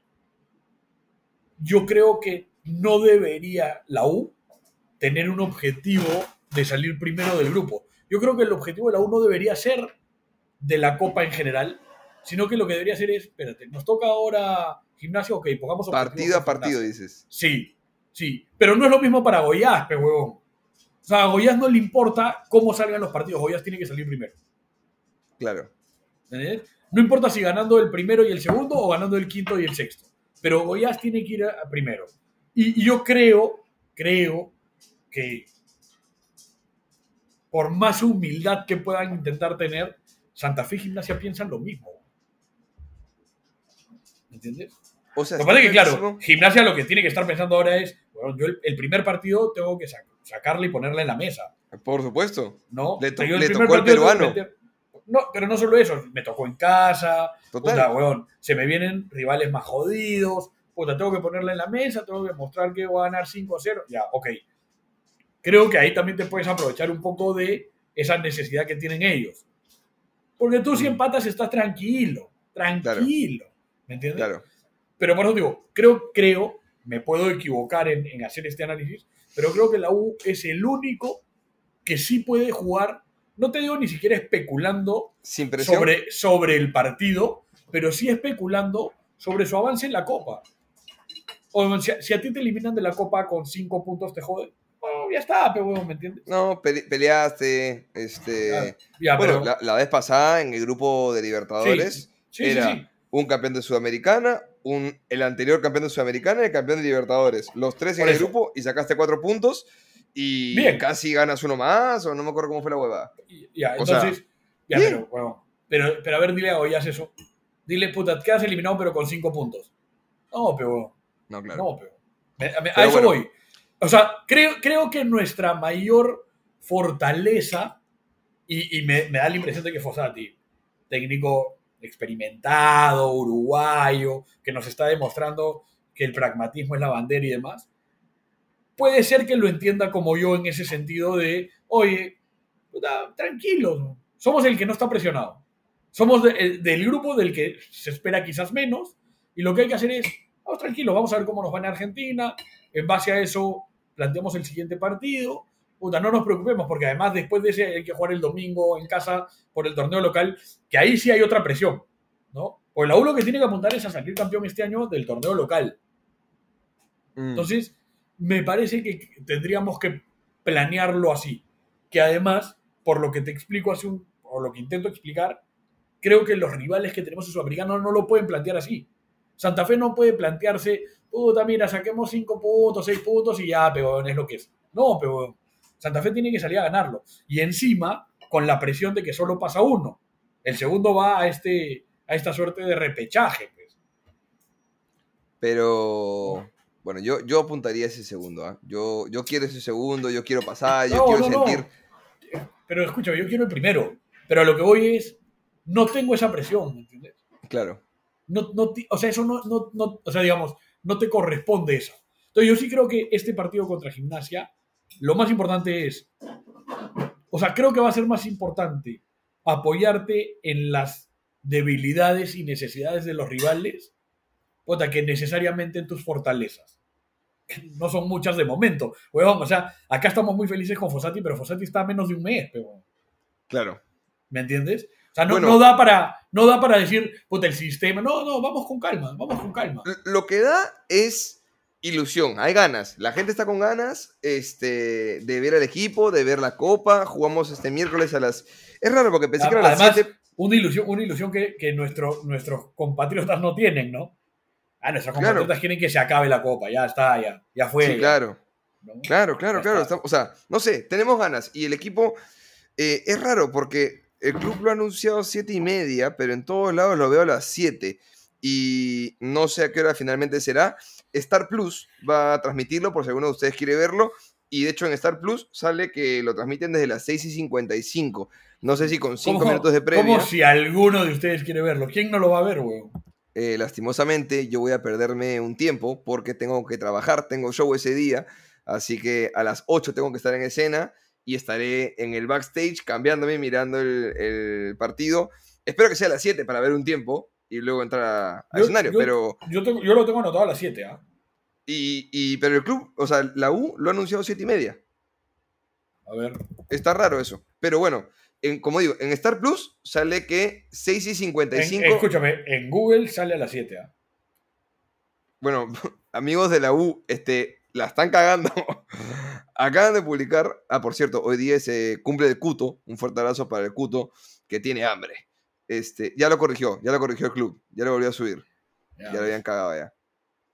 yo creo que no debería la U tener un objetivo de salir primero del grupo. Yo creo que el objetivo de la U no debería ser de la Copa en general, sino que lo que debería ser es, espérate, nos toca ahora gimnasio, ok, pongamos Partido a partido, dices. Sí, sí, pero no es lo mismo para Goiás, pe huevón. O sea, a Goiás no le importa cómo salgan los partidos, Goiás tiene que salir primero. Claro. ¿entendés? No importa si ganando el primero y el segundo o ganando el quinto y el sexto. Pero Goiás tiene que ir a, a primero. Y, y yo creo, creo que por más humildad que puedan intentar tener, Santa Fe y Gimnasia piensan lo mismo. ¿Me entiendes? O sea, Lo que pasa es que, claro. Gimnasia lo que tiene que estar pensando ahora es, bueno, yo el, el primer partido tengo que sac- sacarle y ponerle en la mesa, Por supuesto. ¿no? Le to- le tocó al peruano. No, pero no solo eso, me tocó en casa, Total. puta, weón, se me vienen rivales más jodidos, puta, tengo que ponerle en la mesa, tengo que mostrar que voy a ganar 5 a 0, ya, ok. Creo que ahí también te puedes aprovechar un poco de esa necesidad que tienen ellos. Porque tú si Mm. empatas estás tranquilo, tranquilo, ¿me entiendes? Claro. Pero por eso digo, creo, creo, me puedo equivocar en, en hacer este análisis, pero creo que la U es el único que sí puede jugar, no te digo ni siquiera especulando Sin sobre, sobre el partido, pero sí especulando sobre su avance en la Copa. O si, si a ti te eliminan de la Copa con cinco puntos, te jode. Bueno, ya está, pero bueno, ¿me entiendes? No, pele- peleaste. Este. Ya, bueno, pero- la, la vez pasada en el grupo de Libertadores sí, sí, era sí. Un campeón de Sudamericana, un, el anterior campeón de Sudamericana y el campeón de Libertadores. Los tres en el grupo y sacaste cuatro puntos y Bien. casi ganas uno más o no me acuerdo cómo fue la huevada. Ya, O sea, entonces, ya, bien. pero, bueno, pero, pero a ver, dile a Goyas eso. Dile, puta, quedas eliminado pero con cinco puntos. No, pero, No, claro. no, pero. a Pero eso bueno. voy. O sea, creo, creo que nuestra mayor fortaleza, y, y me, me da la impresión de que Fossati, técnico experimentado, uruguayo, que nos está demostrando que el pragmatismo es la bandera y demás, puede ser que lo entienda como yo en ese sentido de, oye, puta, tranquilos, somos el que no está presionado. Somos el- del grupo del que se espera quizás menos, y lo que hay que hacer es, vamos tranquilos, vamos a ver cómo nos va en Argentina, en base a eso planteamos el siguiente partido, puta, no nos preocupemos, porque además después de ese hay que jugar el domingo en casa por el torneo local, que ahí sí hay otra presión, ¿no? Porque la U lo que tiene que apuntar es a salir campeón este año del torneo local. Mm. Entonces, me parece que tendríamos que planearlo así. Que además, por lo que te explico hace un, o lo que intento explicar, creo que los rivales que tenemos en Sudamericano no lo pueden plantear así. Santa Fe no puede plantearse, puta, mira, saquemos 5 puntos, 6 puntos y ya, peón, es lo que es. No, pero Santa Fe tiene que salir a ganarlo. Y encima, con la presión de que solo pasa uno. El segundo va a, este, a esta suerte de repechaje. Pues. Pero bueno, yo, yo apuntaría ese segundo. ¿ah? Yo, yo quiero ese segundo, yo quiero pasar, yo No, quiero no, no. sentir. Pero escúchame, yo quiero el primero. Pero a lo que voy es, no tengo esa presión, ¿me entiendes? Claro. No, no, o sea, eso no, no, no- o sea, digamos, no te corresponde eso. Entonces yo sí creo que este partido contra Gimnasia, lo más importante es, o sea, creo que va a ser más importante apoyarte en las debilidades y necesidades de los rivales, puta, que necesariamente en tus fortalezas. No son muchas de momento. Huevón, o sea, acá estamos muy felices con Fossati, pero Fossati está a menos de un mes, pero... Claro. ¿Me entiendes? O sea, no, Bueno. no, da para, no da para decir, puta, el sistema. No, no, vamos con calma, vamos con calma. Lo que da es ilusión, hay ganas. La gente está con ganas este, de ver al equipo, de ver la copa. Jugamos este miércoles a las. Es raro porque pensé que era a las Además, 7. una ilusión, una ilusión que, que nuestro- nuestros compatriotas no tienen, ¿no? Ah, nuestros Claro. compatriotas quieren que se acabe la copa, ya está, ya, ya fue. Sí, ya, claro. ¿no? Claro, claro, Ya claro. está. O sea, no sé, tenemos ganas. Y el equipo eh, es raro porque el club lo ha anunciado a 7 y media, pero en todos lados lo veo a las 7. Y no sé a qué hora finalmente será. Star Plus va a transmitirlo por si alguno de ustedes quiere verlo. Y de hecho en Star Plus sale que lo transmiten desde las 6 y 55. No sé si con 5 ¿Cómo- minutos de previa. Como si alguno de ustedes quiere verlo. ¿Quién no lo va a ver, weón? Eh, lastimosamente yo voy a perderme un tiempo porque tengo que trabajar, tengo show ese día, así que a las 8 tengo que estar en escena y estaré en el backstage cambiándome, mirando el, el partido. Espero que sea a las 7 para ver un tiempo y luego entrar a- al Yo- escenario, yo- pero, Yo, tengo- yo lo tengo anotado a las 7, ¿ah? y, y- pero el club, o sea, la U lo ha anunciado 7 y media. A ver. Está raro eso, pero bueno. En, como digo, en Star Plus sale que 6 y En- 55. escúchame, en Google sale a las 7, ¿ah? Bueno, amigos de la U, este, la están cagando. Acaban de publicar, ah, por cierto, hoy día se cumple el Cuto, un fuerte abrazo para el Cuto, que tiene hambre. Este, ya lo corrigió, ya lo corrigió el club, ya lo volvió a subir. Ya. Ya lo habían cagado ya.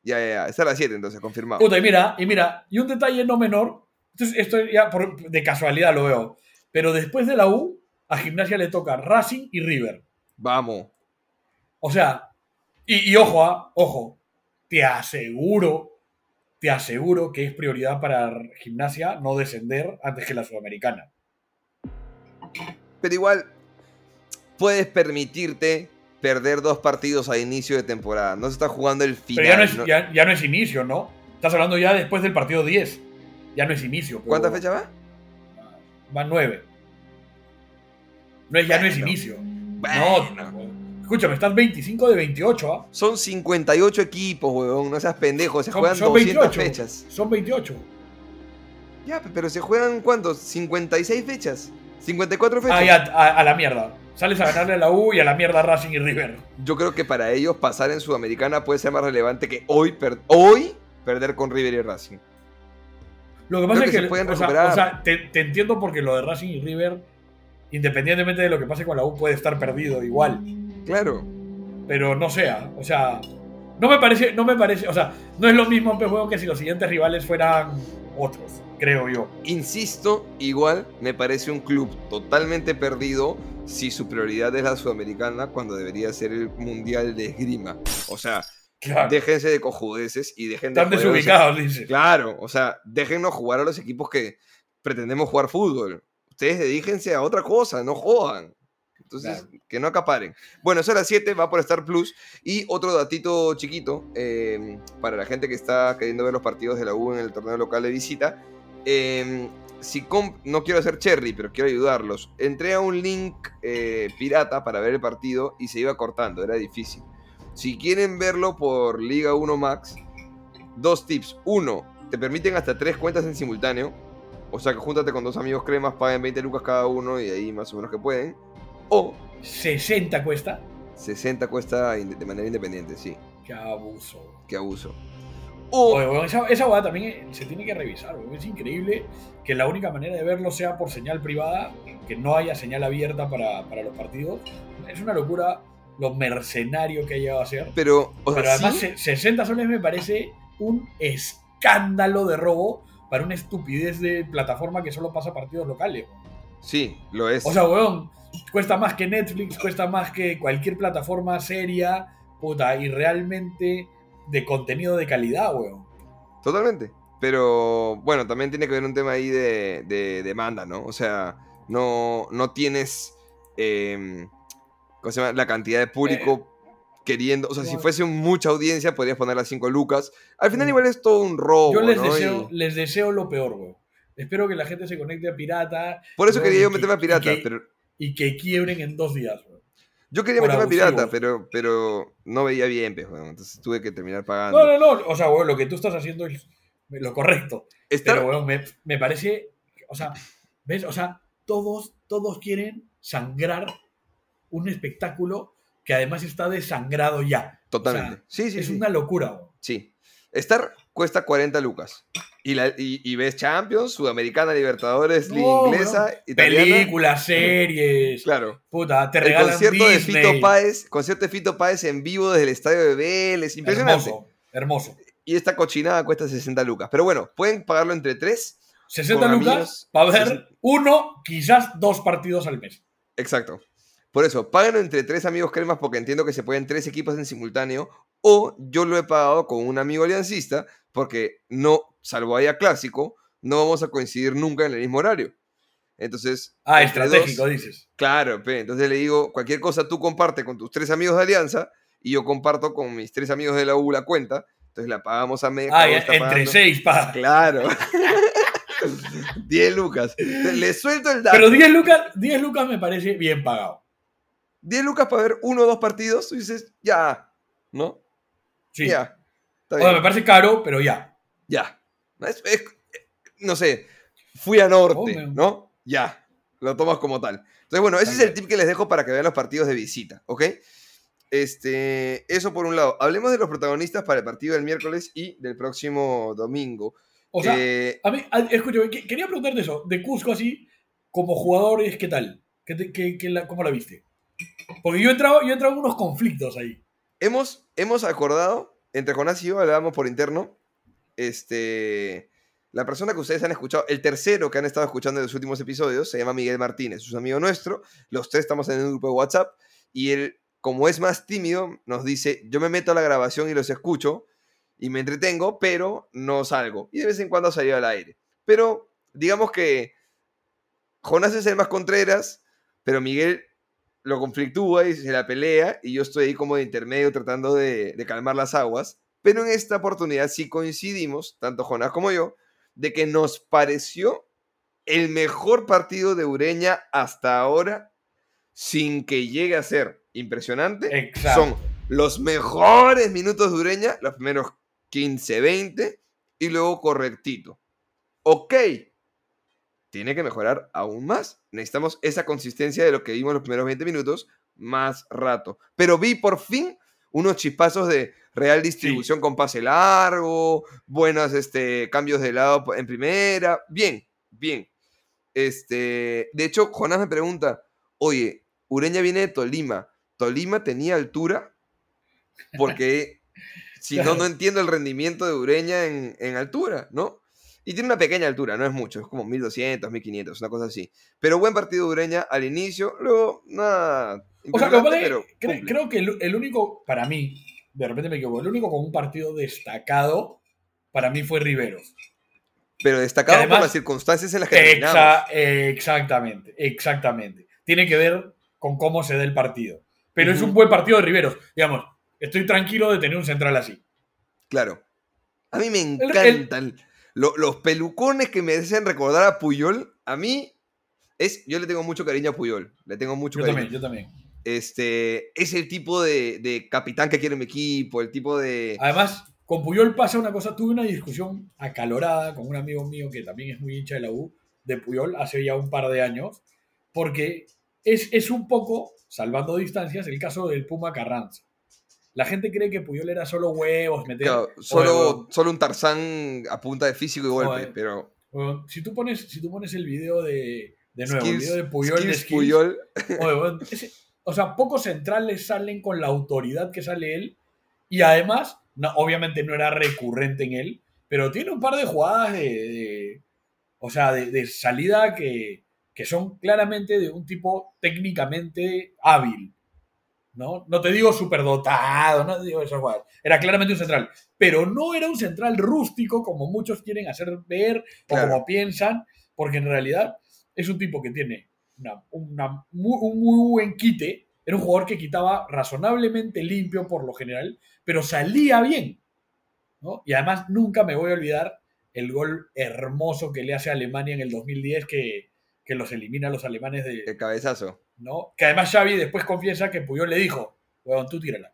Ya, ya, ya. Está a las 7 entonces, confirmado. Puta, y mira, y mira, y un detalle no menor, esto, es- esto ya por- de casualidad lo veo, pero después de la U, a Gimnasia le toca Racing y River. Vamos. O sea, y, y ojo, ah, ojo, te aseguro, te aseguro que es prioridad para Gimnasia no descender antes que la Sudamericana. Pero igual, puedes permitirte perder dos partidos a inicio de temporada. No se está jugando el final. Pero ya no, es, ¿no? ya, ya no es inicio, ¿no? Estás hablando ya después del partido 10. Ya no es inicio. pero ¿Cuántas fechas va? Van 9. No, es- ya no es Bueno. inicio. Bueno. No, escúchame, estás 25 de 28, ¿ah? Son 58 equipos, huevón. No seas pendejo. Se Son- juegan son 200 28. fechas. Son 28. Ya, pe- pero se juegan ¿cuántos? 56 fechas. 54 fechas. Ah, ya, a, a la mierda. Sales a ganarle a la U y a la mierda Racing y River. Yo creo que para ellos pasar en Sudamericana puede ser más relevante que hoy, per- hoy perder con River y Racing. Lo que pasa Creo es que que, se pueden o sea, recuperar. o sea, te, te entiendo porque lo de Racing y River, independientemente de lo que pase con la U, puede estar perdido igual. Claro. Pero no sea, o sea, no me parece, no me parece, o sea, no es lo mismo un juego que si los siguientes rivales fueran otros, creo yo. Insisto, igual me parece un club totalmente perdido si su prioridad es la Sudamericana cuando debería ser el Mundial de Esgrima. O sea, Claro. déjense de cojudeces y dejen de Están desubicados, dice. Claro, o sea, déjennos jugar a los equipos que pretendemos jugar fútbol. Ustedes dedíquense a otra cosa, no jodan. Entonces, Claro. que no acaparen. Bueno, eso a las 7 va por Star Plus. Y otro datito chiquito, eh, para la gente que está queriendo ver los partidos de la U en el torneo local de visita. Eh, si no quiero hacer cherry, pero quiero ayudarlos. Entré a un link eh, pirata para ver el partido y se iba cortando, era difícil. Si quieren verlo por Liga 1 Max, dos tips. Uno, te permiten hasta tres cuentas en simultáneo. O sea que júntate con dos amigos cremas, paguen 20 lucas cada uno y ahí más o menos que pueden. O 60 cuesta. 60 cuesta de manera independiente, sí. Qué abuso. Qué abuso. O Oye, weón, esa, esa hueá también eh, se tiene que revisar. weón. Es increíble que la única manera de verlo sea por señal privada, que no haya señal abierta para, para los partidos. Es una locura lo mercenario que ha llegado a ser. pero, o sea, Pero además, sí, se- 60 soles me parece un escándalo de robo para una estupidez de plataforma que solo pasa partidos locales. sí, lo es. O sea, weón, cuesta más que Netflix, cuesta más que cualquier plataforma seria, puta, y realmente de contenido de calidad, weón. Totalmente. Pero bueno, también tiene que ver un tema ahí de, de demanda, ¿no? O sea, no, no tienes em, ¿cómo se llama? la cantidad de público queriendo. O sea, si fuese mucha audiencia, podrías poner las 5 lucas. Al final, Mm. igual es todo un robo. Yo les ¿no? deseo, Y les deseo lo peor, weón. Espero que la gente se conecte a pirata. por eso quería yo meterme a pirata. y que, Pero y que quiebren en dos días, weón. Yo quería meterme pirata, pero, pero no veía bien, pues, bueno, entonces tuve que terminar pagando. No, no, no. O sea, weón, lo que tú estás haciendo es lo correcto. Estar- Pero, weón, me, me parece. O sea, ¿ves? O sea, todos, todos quieren sangrar un espectáculo que además está desangrado ya. Totalmente. O sea, sí, sí, es sí. una locura, weón. Sí. Star cuesta 40 lucas. Y, la, y, y ves Champions, Sudamericana, Libertadores, Liga No, Inglesa, weón. Italiana. Películas, series. Claro. Puta, te El regalan concierto de. Fito Páez, concierto de Fito Páez en vivo desde el estadio de Vélez, impresionante. Hermoso, hermoso. Y esta cochinada cuesta 60 lucas. Pero bueno, pueden pagarlo entre tres. 60 Con lucas para ver 60. uno, quizás dos partidos al mes. Exacto. Por eso, páganlo entre tres amigos cremas porque entiendo que se pueden tres equipos en simultáneo. O yo lo he pagado con un amigo aliancista porque no, salvo haya clásico, no vamos a coincidir nunca en el mismo horario. Entonces, Ah, estratégico, dos- dices. Claro, pe, entonces le digo, cualquier cosa tú comparte con tus tres amigos de Alianza y yo comparto con mis tres amigos de la U la cuenta. Entonces la pagamos a media. Ah, ya, entre pagando. seis, pa. Claro. 10 lucas. Le suelto el dato. Pero 10 lucas, 10 lucas me parece bien pagado. 10 lucas para ver uno o dos partidos, tú dices, ya, ¿no? Sí. Ya. Está O sea, bien. me parece caro, pero ya. Ya. Es- es- no sé, fui a norte. ¿no? Ya. Lo tomas como tal. Entonces, bueno, ese es el tip que les dejo para que vean los partidos de visita, ¿ok? Este, eso por un lado. Hablemos de los protagonistas para el partido del miércoles y del próximo domingo. O sea, Eh, a mí, escúchame, que- quería preguntarte eso. De Cusco así, como jugadores, ¿qué tal? ¿Qué te- qué- qué la- ¿Cómo la viste? Porque yo he entrado, yo he entrado en unos conflictos ahí. Hemos, hemos acordado, entre Jonás y yo hablábamos por interno, este, la persona que ustedes han escuchado, el tercero que han estado escuchando en los últimos episodios, se llama Miguel Martínez, es un amigo nuestro, los tres estamos en un grupo de WhatsApp, y él, como es más tímido, nos dice, yo me meto a la grabación y los escucho, y me entretengo, pero no salgo. Y de vez en cuando salgo al aire. Pero digamos que Jonás es el más contreras, pero Miguel lo conflictúa y se la pelea, y yo estoy ahí como de intermedio tratando de calmar las aguas. Pero en esta oportunidad sí coincidimos, tanto Jonás como yo, de que nos pareció el mejor partido de Ureña hasta ahora, sin que llegue a ser impresionante. Exacto. Son los mejores minutos de Ureña, los primeros 15, 20, y luego correctito. Ok, tiene que mejorar aún más. Necesitamos esa consistencia de lo que vimos los primeros 20 minutos, más rato. Pero vi por fin unos chispazos de real distribución con pase largo, buenos este, cambios de lado en primera. Bien, bien. Este, de hecho, Jonás me pregunta, oye, Ureña viene de Tolima. ¿Tolima tenía altura? Porque si no, no entiendo el rendimiento de Ureña en, en altura, ¿no? Y tiene una pequeña altura, no es mucho, es como 1200, 1500, una cosa así. Pero buen partido Ureña al inicio, luego nada. O sea, lo pero cre- cumple. creo que el, el único, para mí, de repente me equivoco, el único con un partido destacado para mí fue Riveros. Pero destacado además- por las circunstancias en las que. Exa- exactamente, exactamente. Tiene que ver con cómo se da el partido. Pero es un buen partido de Riveros. Digamos, estoy tranquilo de tener un central así. Claro. A mí me el- encantan lo- los pelucones que me hacen recordar a Puyol. A mí, es, yo le tengo mucho cariño a Puyol. Le tengo mucho Yo cariño. también, yo también. Este, es el tipo de, de capitán que quiere mi equipo, el tipo de... Además, con Puyol pasa una cosa. Tuve una discusión acalorada con un amigo mío que también es muy hincha de la U, de Puyol, hace ya un par de años, porque es, es un poco, salvando distancias, el caso del Puma Carranza. La gente cree que Puyol era solo huevos, meter. Claro, solo, weón, solo un Tarzán a punta de físico y golpe, Oye. pero... weón, si, tú pones, si tú pones el video de. De nuevo, el Skills- video de Puyol de Skills Skills, Puyol, Oye, weón, ese- o sea, pocos centrales salen con la autoridad que sale él. Y además, no, obviamente no era recurrente en él, pero tiene un par de jugadas de. de- o sea, de, de salida que, que son claramente de un tipo técnicamente hábil. ¿no? No te digo superdotado, no te digo esas jugadas. Era claramente un central. Pero no era un central rústico como muchos quieren hacer ver o como piensan, porque en realidad es un tipo que tiene una- un muy buen quite. Era un jugador que quitaba razonablemente limpio por lo general, pero salía bien. ¿no? Y además nunca me voy a olvidar el gol hermoso que le hace a Alemania en el 2010 que, que los elimina a los alemanes de, el cabezazo. ¿no? Que además Xavi después confiesa que Puyol le dijo, weón, tú tírala.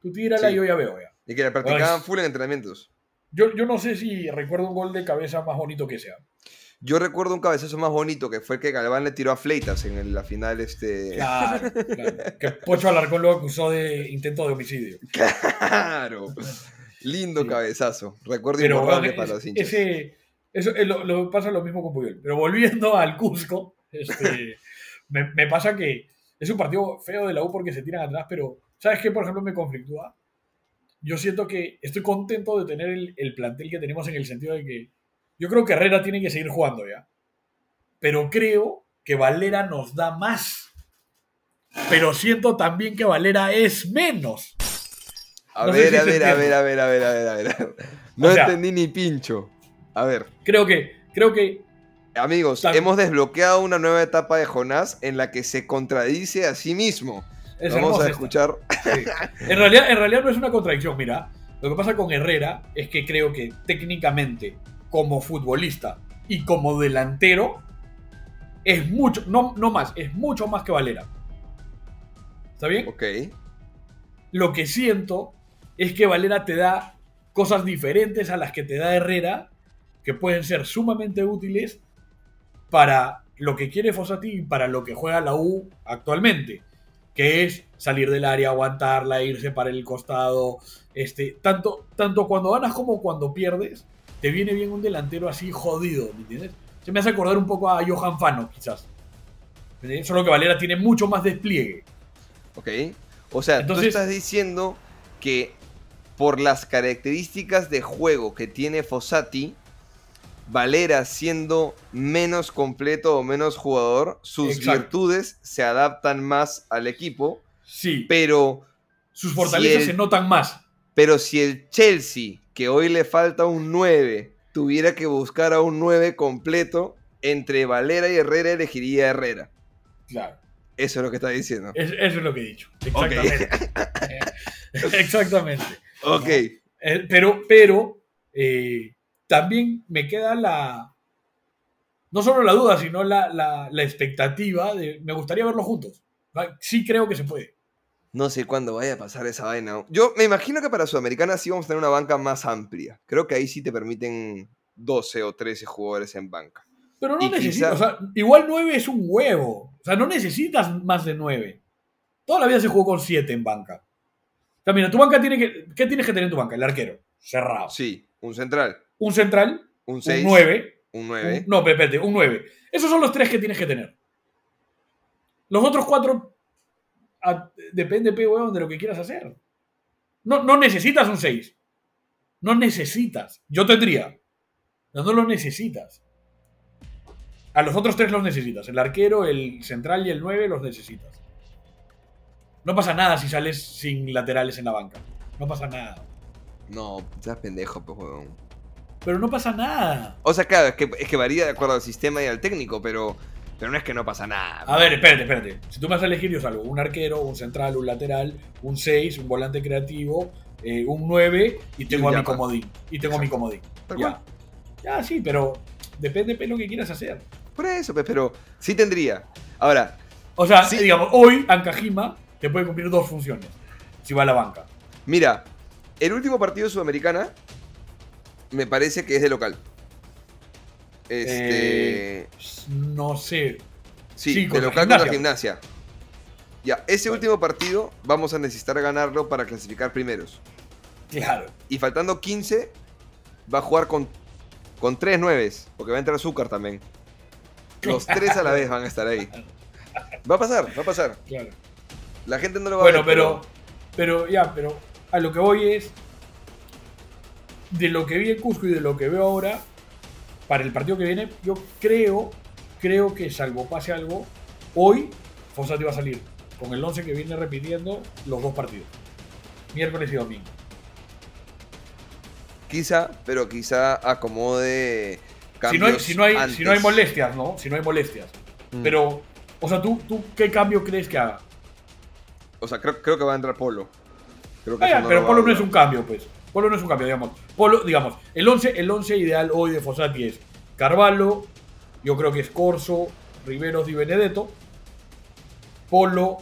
Tú tírala Sí. y yo ya veo, ya. Y que la practicaban full en entrenamientos. Yo, yo no sé si recuerdo un gol de cabeza más bonito que sea. Yo recuerdo un cabezazo más bonito que fue el que Galván le tiró a Fleitas en la final este... Claro, claro. Que Pocho Alarcón lo acusó de intento de homicidio. Claro. Lindo Sí. cabezazo. Recuerdo Pero imborrable weón, para los hinchas. ese, eso, es lo, lo pasa lo mismo con Puyol. Pero volviendo al Cusco, este, me, me pasa que es un partido feo de la U porque se tiran atrás, pero ¿sabes qué, por ejemplo, me conflictúa? Yo siento que estoy contento de tener el, el plantel que tenemos en el sentido de que yo creo que Herrera tiene que seguir jugando ya. Pero creo que Valera nos da más. Pero siento también que Valera es menos. A no ver, si a ver, a ver, a ver, a ver, a ver, a ver. No O sea- entendí ni pincho. A ver, Creo que, creo que amigos, hemos desbloqueado una nueva etapa de Jonás en la que se contradice a sí mismo. es Vamos a escuchar. Sí. En, realidad, en realidad no es una contradicción, mira. Lo que pasa con Herrera es que creo que técnicamente, como futbolista y como delantero, es mucho, no, no más, es mucho más que Valera. ¿Está bien? Ok. Lo que siento es que Valera te da cosas diferentes a las que te da Herrera, que pueden ser sumamente útiles para lo que quiere Fossati y para lo que juega la U actualmente, que es salir del área, aguantarla, irse para el costado, este, tanto, tanto cuando ganas como cuando pierdes, te viene bien un delantero así jodido, ¿me entiendes? Se me hace acordar un poco a Johan Fano, quizás. ¿Me entiendes? Solo que Valera tiene mucho más despliegue. ¿Ok? O sea, tú estás diciendo que por las características de juego que tiene Fossati, Valera siendo menos completo o menos jugador, sus Exacto. virtudes se adaptan más al equipo, Sí, pero, sus fortalezas si el- se notan más. Pero si el Chelsea, que hoy le falta un 9, tuviera que buscar a un 9 completo, entre Valera y Herrera elegiría a Herrera. Claro. Eso es lo que está diciendo. Es- eso es lo que he dicho. Exactamente. Eh, Exactamente. Ok. Eh, pero, pero eh, también me queda la. No solo la duda, sino la, la- la expectativa de. Me gustaría verlos juntos. Sí creo que se puede. No sé cuándo vaya a pasar esa vaina. Yo me imagino que para Sudamericana sí vamos a tener una banca más amplia. Creo que ahí sí te permiten 12 o 13 jugadores en banca. Pero no necesitas. quizá- O sea, igual 9 es un huevo. O sea, no necesitas más de 9. Toda la vida se jugó con 7 en banca. O sea, mira, tu banca tiene que. ¿Qué tienes que tener en tu banca? El arquero. Cerrado. Sí, un central, Un central, un un 6, 9 un 9. Un- no, espérate, un 9. Esos son los tres que tienes que tener. Los otros cuatro a- depende, pe, weón, de lo que quieras hacer. No, no necesitas un 6. No necesitas. Yo tendría. No, no lo necesitas. A los otros tres los necesitas. El arquero, el central y el 9 los necesitas. No pasa nada si sales sin laterales en la banca. No pasa nada. No, estás pendejo, pues, weón. Pero no pasa nada. O sea, claro, es que, es que varía de acuerdo al sistema y al técnico, pero, pero no es que no pasa nada. A ver, espérate, espérate. Si tú me vas a elegir, yo salgo un arquero, un central, un lateral, un 6, un volante creativo, eh, un 9 y tengo a mi comodín. Y tengo a mi comodín. Ya. cual. Ya, sí, pero depende de lo que quieras hacer. Por eso, pues, pero sí tendría. Ahora, O sea, Sí. digamos, hoy Ankajima te puede cumplir dos funciones. Si va a la banca. mira, el último partido de Sudamericana me parece que es de local. Este. Eh, No sé. sí, sí, de contra local contra Gimnasia. gimnasia. Ya, ese Bueno. último partido vamos a necesitar ganarlo para clasificar primeros. Claro. Y faltando 15, va a jugar con, con tres nueves, porque va a entrar Azúcar también. Los tres a la vez van a estar ahí. Va a pasar, va a pasar. Claro. La gente no lo va a Bueno, ver. pero, pero ya, pero a lo que voy es, de lo que vi en Cusco y de lo que veo ahora, para el partido que viene, yo creo, creo que salvo pase algo, hoy Fossati va a salir con el 11 que viene repitiendo los dos partidos, miércoles y domingo. Quizá, pero quizá acomode Si cambios no, hay, si, no hay, si no hay molestias, ¿no? Si no hay molestias. Mm. Pero, o sea, ¿tú, ¿tú qué cambio crees que haga? O sea, creo, creo que va a entrar Polo. Creo que no pero Polo no es un cambio, pues. Polo no es un cambio, digamos. Polo, digamos, el 11, el 11 ideal hoy de Fossati es Carvalho, yo creo que es Corso, Riveros y Benedetto, Polo,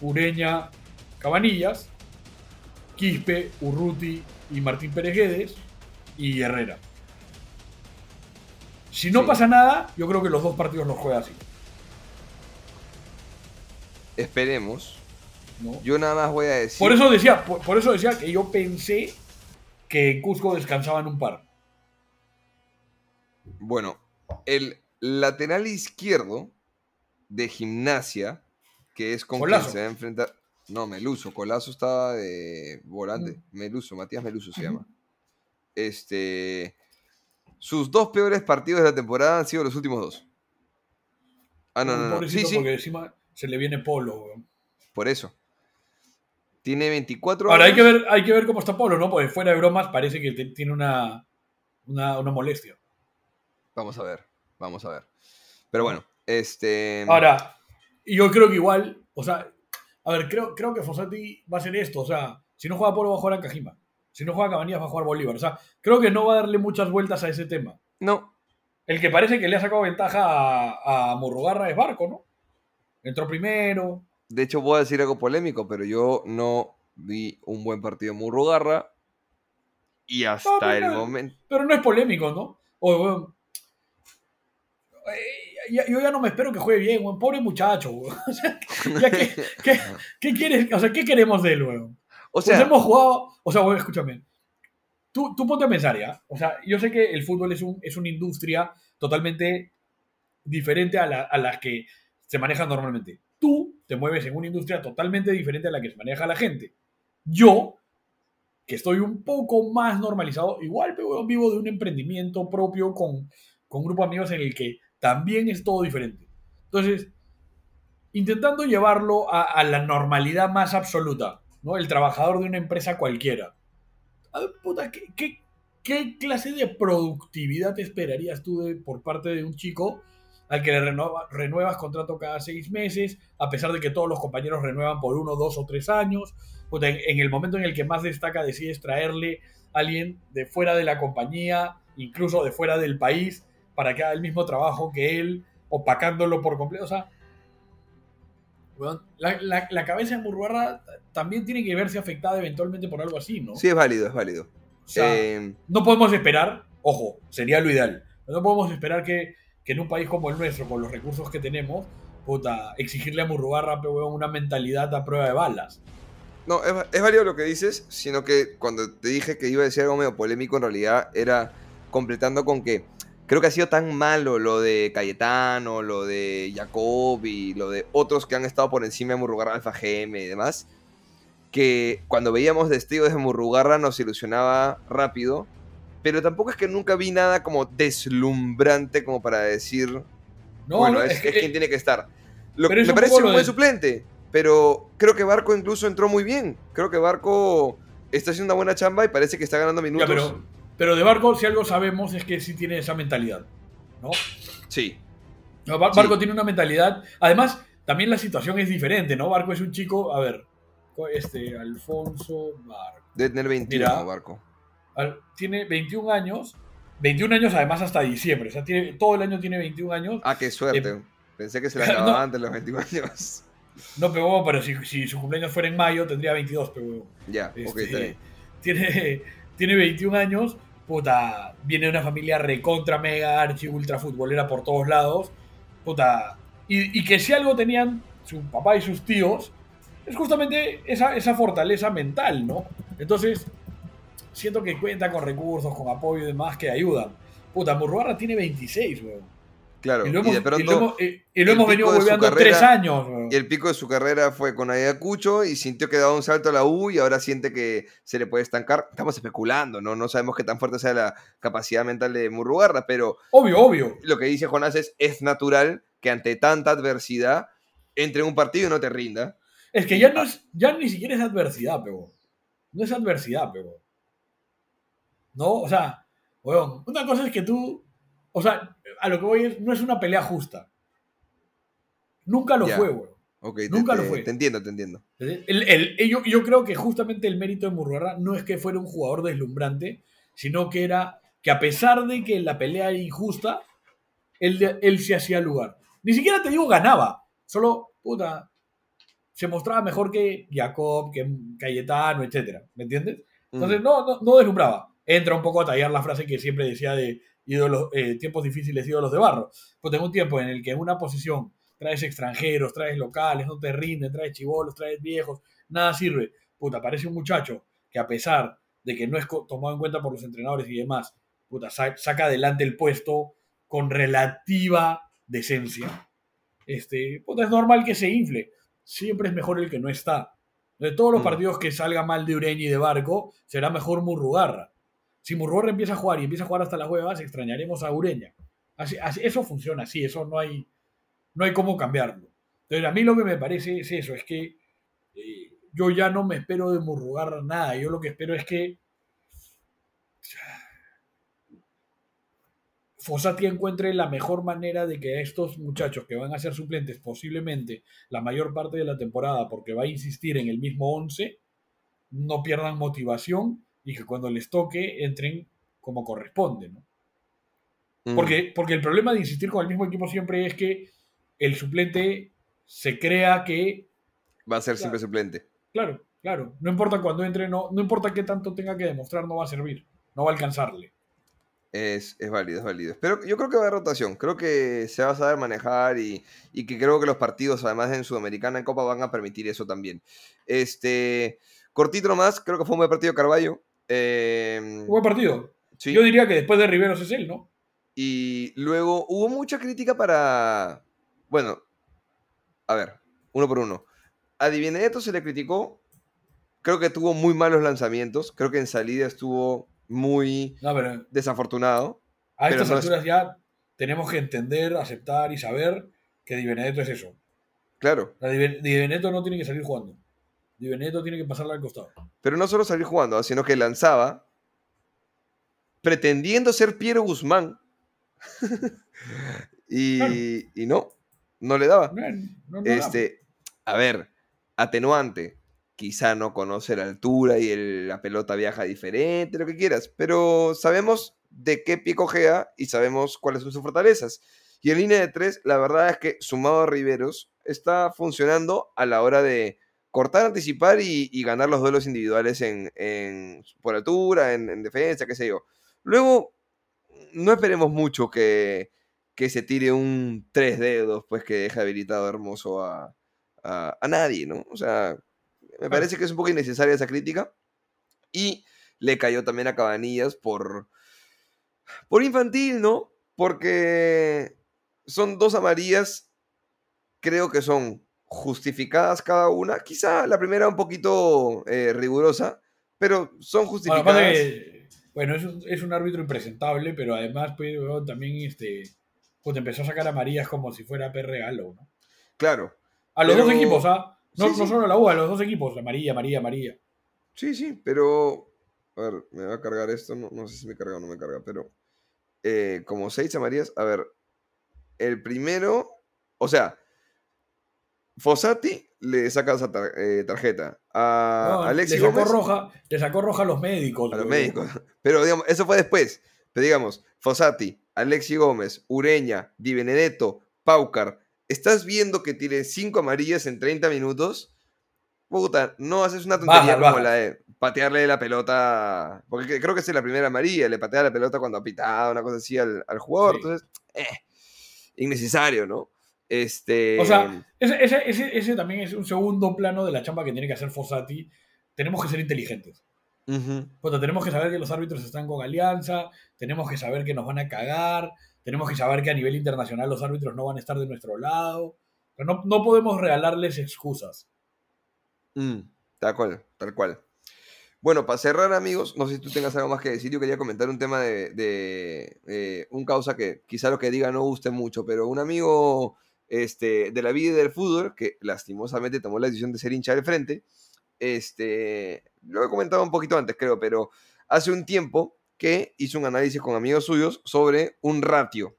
Ureña, Cabanillas, Quispe, Urruti y Martín Pérez Guedes y Herrera. Si no Sí. pasa nada, yo creo que los dos partidos los juega así. Esperemos. ¿No? Yo nada más voy a decir. Por eso decía, por, por eso decía que yo pensé que en Cusco descansaban un par. Bueno, el lateral izquierdo de gimnasia, que es con Colazo. quien se va a enfrentar. No, Meluso. Colazo estaba de volante. Meluso, Matías Meluso se llama. Este. Sus dos peores partidos de la temporada han sido los últimos dos. Ah, no, no, no. Sí, sí, Porque encima se le viene Polo, weón. por eso. Tiene 24 Ahora hay años. que, ver, hay que ver cómo está Polo, ¿no? Porque fuera de bromas parece que tiene una, una, una molestia. Vamos a ver, vamos a ver. Pero bueno, este. Ahora, yo creo que igual, o sea, a ver, creo, creo que Fossati va a hacer esto. O sea, si no juega Polo va a jugar a Cajima. Si no juega Cabanillas va a jugar Bolívar. O sea, creo que no va a darle muchas vueltas a ese tema. No, El que parece que le ha sacado ventaja a, a Murrugarra es Barco, ¿no? Entró primero. De hecho voy a decir algo polémico, pero yo no vi un buen partido Murrugarra. Y hasta pero el no. momento. Pero no es polémico, ¿no? O, weón, eh, yo ya no me espero que juegue bien, weón. Pobre muchacho, weón. O sea, ¿qué, qué quieres? O sea, ¿qué queremos de él, weón? O Pues sea, hemos jugado. O sea, weón, escúchame. Tú, tú ponte a pensar, ¿ya? O sea, yo sé que el fútbol es, un, es una industria totalmente diferente a la, a la que se maneja normalmente. Tú te mueves en una industria totalmente diferente a la que se maneja la gente. Yo, que estoy un poco más normalizado, igual pero vivo de un emprendimiento propio con, con un grupo de amigos en el que también es todo diferente. Entonces, intentando llevarlo a, la normalidad más absoluta, ¿no? El trabajador de una empresa cualquiera. A ver, puta, ¿qué, qué, qué clase de productividad te esperarías tú de, por parte de un chico al que le renueva- renuevas contrato cada seis meses, a pesar de que todos los compañeros renuevan por uno, dos o tres años? Puta, en, en el momento en el que más destaca decides traerle a alguien de fuera de la compañía, incluso de fuera del país, para que haga el mismo trabajo que él, opacándolo por completo. O sea, la, la- la cabeza de Murruarra también tiene que verse afectada eventualmente por algo así, ¿no? Sí, es válido, es válido. O sea, Eh, no podemos esperar, ojo, sería lo ideal, no podemos esperar que, que en un país como el nuestro, con los recursos que tenemos, puta, exigirle a Murrugarra una mentalidad a prueba de balas. No, es, válido lo que dices, sino que cuando te dije que iba a decir algo medio polémico, en realidad era completando con que creo que ha sido tan malo lo de Cayetano, lo de Jacob y lo de otros que han estado por encima de Murrugarra, Alfa GM y demás, que cuando veíamos destellos de Murrugarra nos ilusionaba rápido, pero tampoco es que nunca vi nada como deslumbrante como para decir, No, bueno, no, es, es que- es quien tiene que estar. Lo- me un parece un buen de- suplente, pero creo que Barco incluso entró muy bien. Creo que Barco está haciendo una buena chamba y parece que está ganando Ya, minutos. pero, pero de Barco, si algo sabemos, es que sí tiene esa mentalidad, ¿no? Sí, No, Bar- Sí. Barco tiene una mentalidad. Además, también la situación es diferente, ¿no? Barco es un chico, a ver, este, Alfonso Barco. debe tener 21 Mira. Barco. Tiene 21 años, 21 años además hasta diciembre, o sea, tiene, todo el año tiene 21 años. Ah, qué suerte. Eh, Pensé que se la no. acababa antes de los 21 años. No pegó, pero si, si su cumpleaños fuera en mayo tendría 22, pero Ya, ok, este, está bien. tiene, tiene 21 años, puta, viene de una familia recontra, mega, archi, ultra futbolera por todos lados, puta, y, y que si algo tenían su papá y sus tíos, es justamente esa, esa fortaleza mental, ¿no? Entonces, siento que cuenta con recursos, con apoyo y demás que ayudan. Puta, Murrugarra tiene 26, weón. Claro, Y lo hemos, de y pronto lo hemos- y- lo hemos venido volviendo tres años, weón. y el pico de su carrera fue con Ayacucho y sintió que daba un salto a la U y ahora siente que se le puede estancar. Estamos especulando, ¿no? No sabemos qué tan fuerte sea la capacidad mental de Murrugarra, pero Obvio, obvio. lo que dice Jonás es, es natural que ante tanta adversidad entre en un partido y no te rinda. Es que ya no es, ya ni siquiera es adversidad, pego. No es adversidad, pego. No, o sea, weón, una cosa es que tú, o sea, a lo que voy es, no es una pelea justa. Nunca lo Ya. fue, weón. Ok, te- Nunca lo fue. Te entiendo, te entiendo. El- el- yo, yo creo que justamente el mérito de Murrugarra no es que fuera un jugador deslumbrante, sino que era que a pesar de que la pelea era injusta, él, él se hacía lugar. Ni siquiera te digo ganaba, solo, puta, se mostraba mejor que Jacob, que Cayetano, etcétera, ¿me entiendes? Entonces Mm. no, no, no deslumbraba. Entra un poco a tallar la frase que siempre decía de ídolos, eh, tiempos difíciles, ídolos de barro. Pues tengo un tiempo en el que en una posición traes extranjeros, traes locales, no te rinden, traes chivolos, traes viejos, nada sirve. Puta, aparece un muchacho que a pesar de que no es tomado en cuenta por los entrenadores y demás, puta, sa- saca adelante el puesto con relativa decencia. Este, puta, es normal que se infle. Siempre es mejor el que no está. De todos los Mm. partidos que salga mal de Ureña y de Barco, será mejor Murrugarra. Si Murrugarra empieza a jugar y empieza a jugar hasta las huevas, extrañaremos a Ureña. Así, así- eso funciona así, eso no hay, no hay cómo cambiarlo. Entonces, a mí lo que me parece es eso, es que eh, yo ya no me espero de Murrugarra nada. Yo lo que espero es que Fossati encuentre la mejor manera de que estos muchachos que van a ser suplentes posiblemente la mayor parte de la temporada porque va a insistir en el mismo 11 no pierdan motivación y que cuando les toque entren como corresponde, ¿no? Mm. Porque, porque el problema de insistir con el mismo equipo siempre es que el suplente se crea que, Va a ser siempre suplente. claro, claro, no importa cuando entre, no, no importa qué tanto tenga que demostrar, no va a servir, no va a alcanzarle. Es, es válido, es válido. Pero yo creo que va a haber rotación. Creo que se va a saber manejar y, y que creo que los partidos, además en Sudamericana, en Copa, van a permitir eso también. Este, cortito nomás, creo que fue un buen partido Carballo. Eh, Buen partido. sí. Yo diría que después de Riveros es él, ¿no? Y luego hubo mucha crítica para. Bueno, a ver. uno por uno. A Di Benedetto se le criticó. Creo que tuvo muy malos lanzamientos. Creo que en salida estuvo muy No, pero desafortunado. a Pero estas no es- alturas ya tenemos que entender, aceptar y saber que Di Benedetto es eso. Claro. Ben- Di Benedetto no tiene que salir jugando. Di Benedetto tiene que pasarla al costado. Pero no solo salir jugando, ¿ah? sino que lanzaba pretendiendo ser Piero Guzmán. y, Claro. y no, no le daba. No, no. Este, a ver, atenuante. Quizá no conoce la altura y el- la pelota viaja diferente, lo que quieras, pero sabemos de qué pie cojea y sabemos cuáles son sus fortalezas. Y en línea de tres, la verdad es que sumado a Riveros, está funcionando a la hora de cortar, anticipar y, y ganar los duelos individuales en, en- por altura, en, en defensa, qué sé yo. Luego, no esperemos mucho que, que se tire un tres dedos, pues que deje habilitado hermoso a, a, a nadie, ¿no? O sea, me parece que es un poco innecesaria esa crítica. Y le cayó también a Cabanillas por, por infantil, ¿no? Porque son dos amarillas, creo que son justificadas cada una. Quizá la primera un poquito eh, rigurosa, pero son Bueno, justificadas. bueno, es un, es un árbitro impresentable, pero además pues, weón, también este, pues empezó a sacar amarillas como si fuera per regalo, ¿no? Claro. A los Pero- dos equipos, ¿ah? No, Sí, no sí. solo a la U, a los dos equipos. Amarilla, amarilla, amarilla. Sí, sí, pero. A ver, me va a cargar esto. No, no sé si me carga o no me carga, pero. eh, como seis amarillas. A ver. El primero. O sea. Fossati le saca esa tar- eh, tarjeta. A No, Alexi le sacó Gómez. roja, le sacó roja a los médicos. A los médicos. Pero digamos, eso fue después. Pero digamos, Fossati, Alexi Gómez, Ureña, Di Benedetto, Paucar. ¿Estás viendo que tiene cinco amarillas en 30 minutos? Puta, no haces una tontería Baja, como baja. la de patearle la pelota. Porque que- creo que es la primera amarilla, le patea la pelota cuando ha pitado, una cosa así al, al jugador. Sí. Entonces, eh, innecesario, ¿no? Este. O sea, ese, ese, ese, también es un segundo plano de la chamba que tiene que hacer Fossati. Tenemos que ser inteligentes. ujú, Puta, tenemos que saber que los árbitros están con alianza, tenemos que saber que nos van a cagar, tenemos que saber que a nivel internacional los árbitros no van a estar de nuestro lado. Pero no, no podemos regalarles excusas. Mm, tal cual, tal cual. Bueno, para cerrar, amigos, no sé si tú tengas algo más que decir. Yo quería comentar un tema de, de, eh, un causa que quizá lo que diga no guste mucho, pero un amigo este, de la vida del fútbol, que lastimosamente tomó la decisión de ser hincha del frente, este, lo he comentado un poquito antes, creo, pero hace un tiempo que hizo un análisis con amigos suyos sobre un ratio,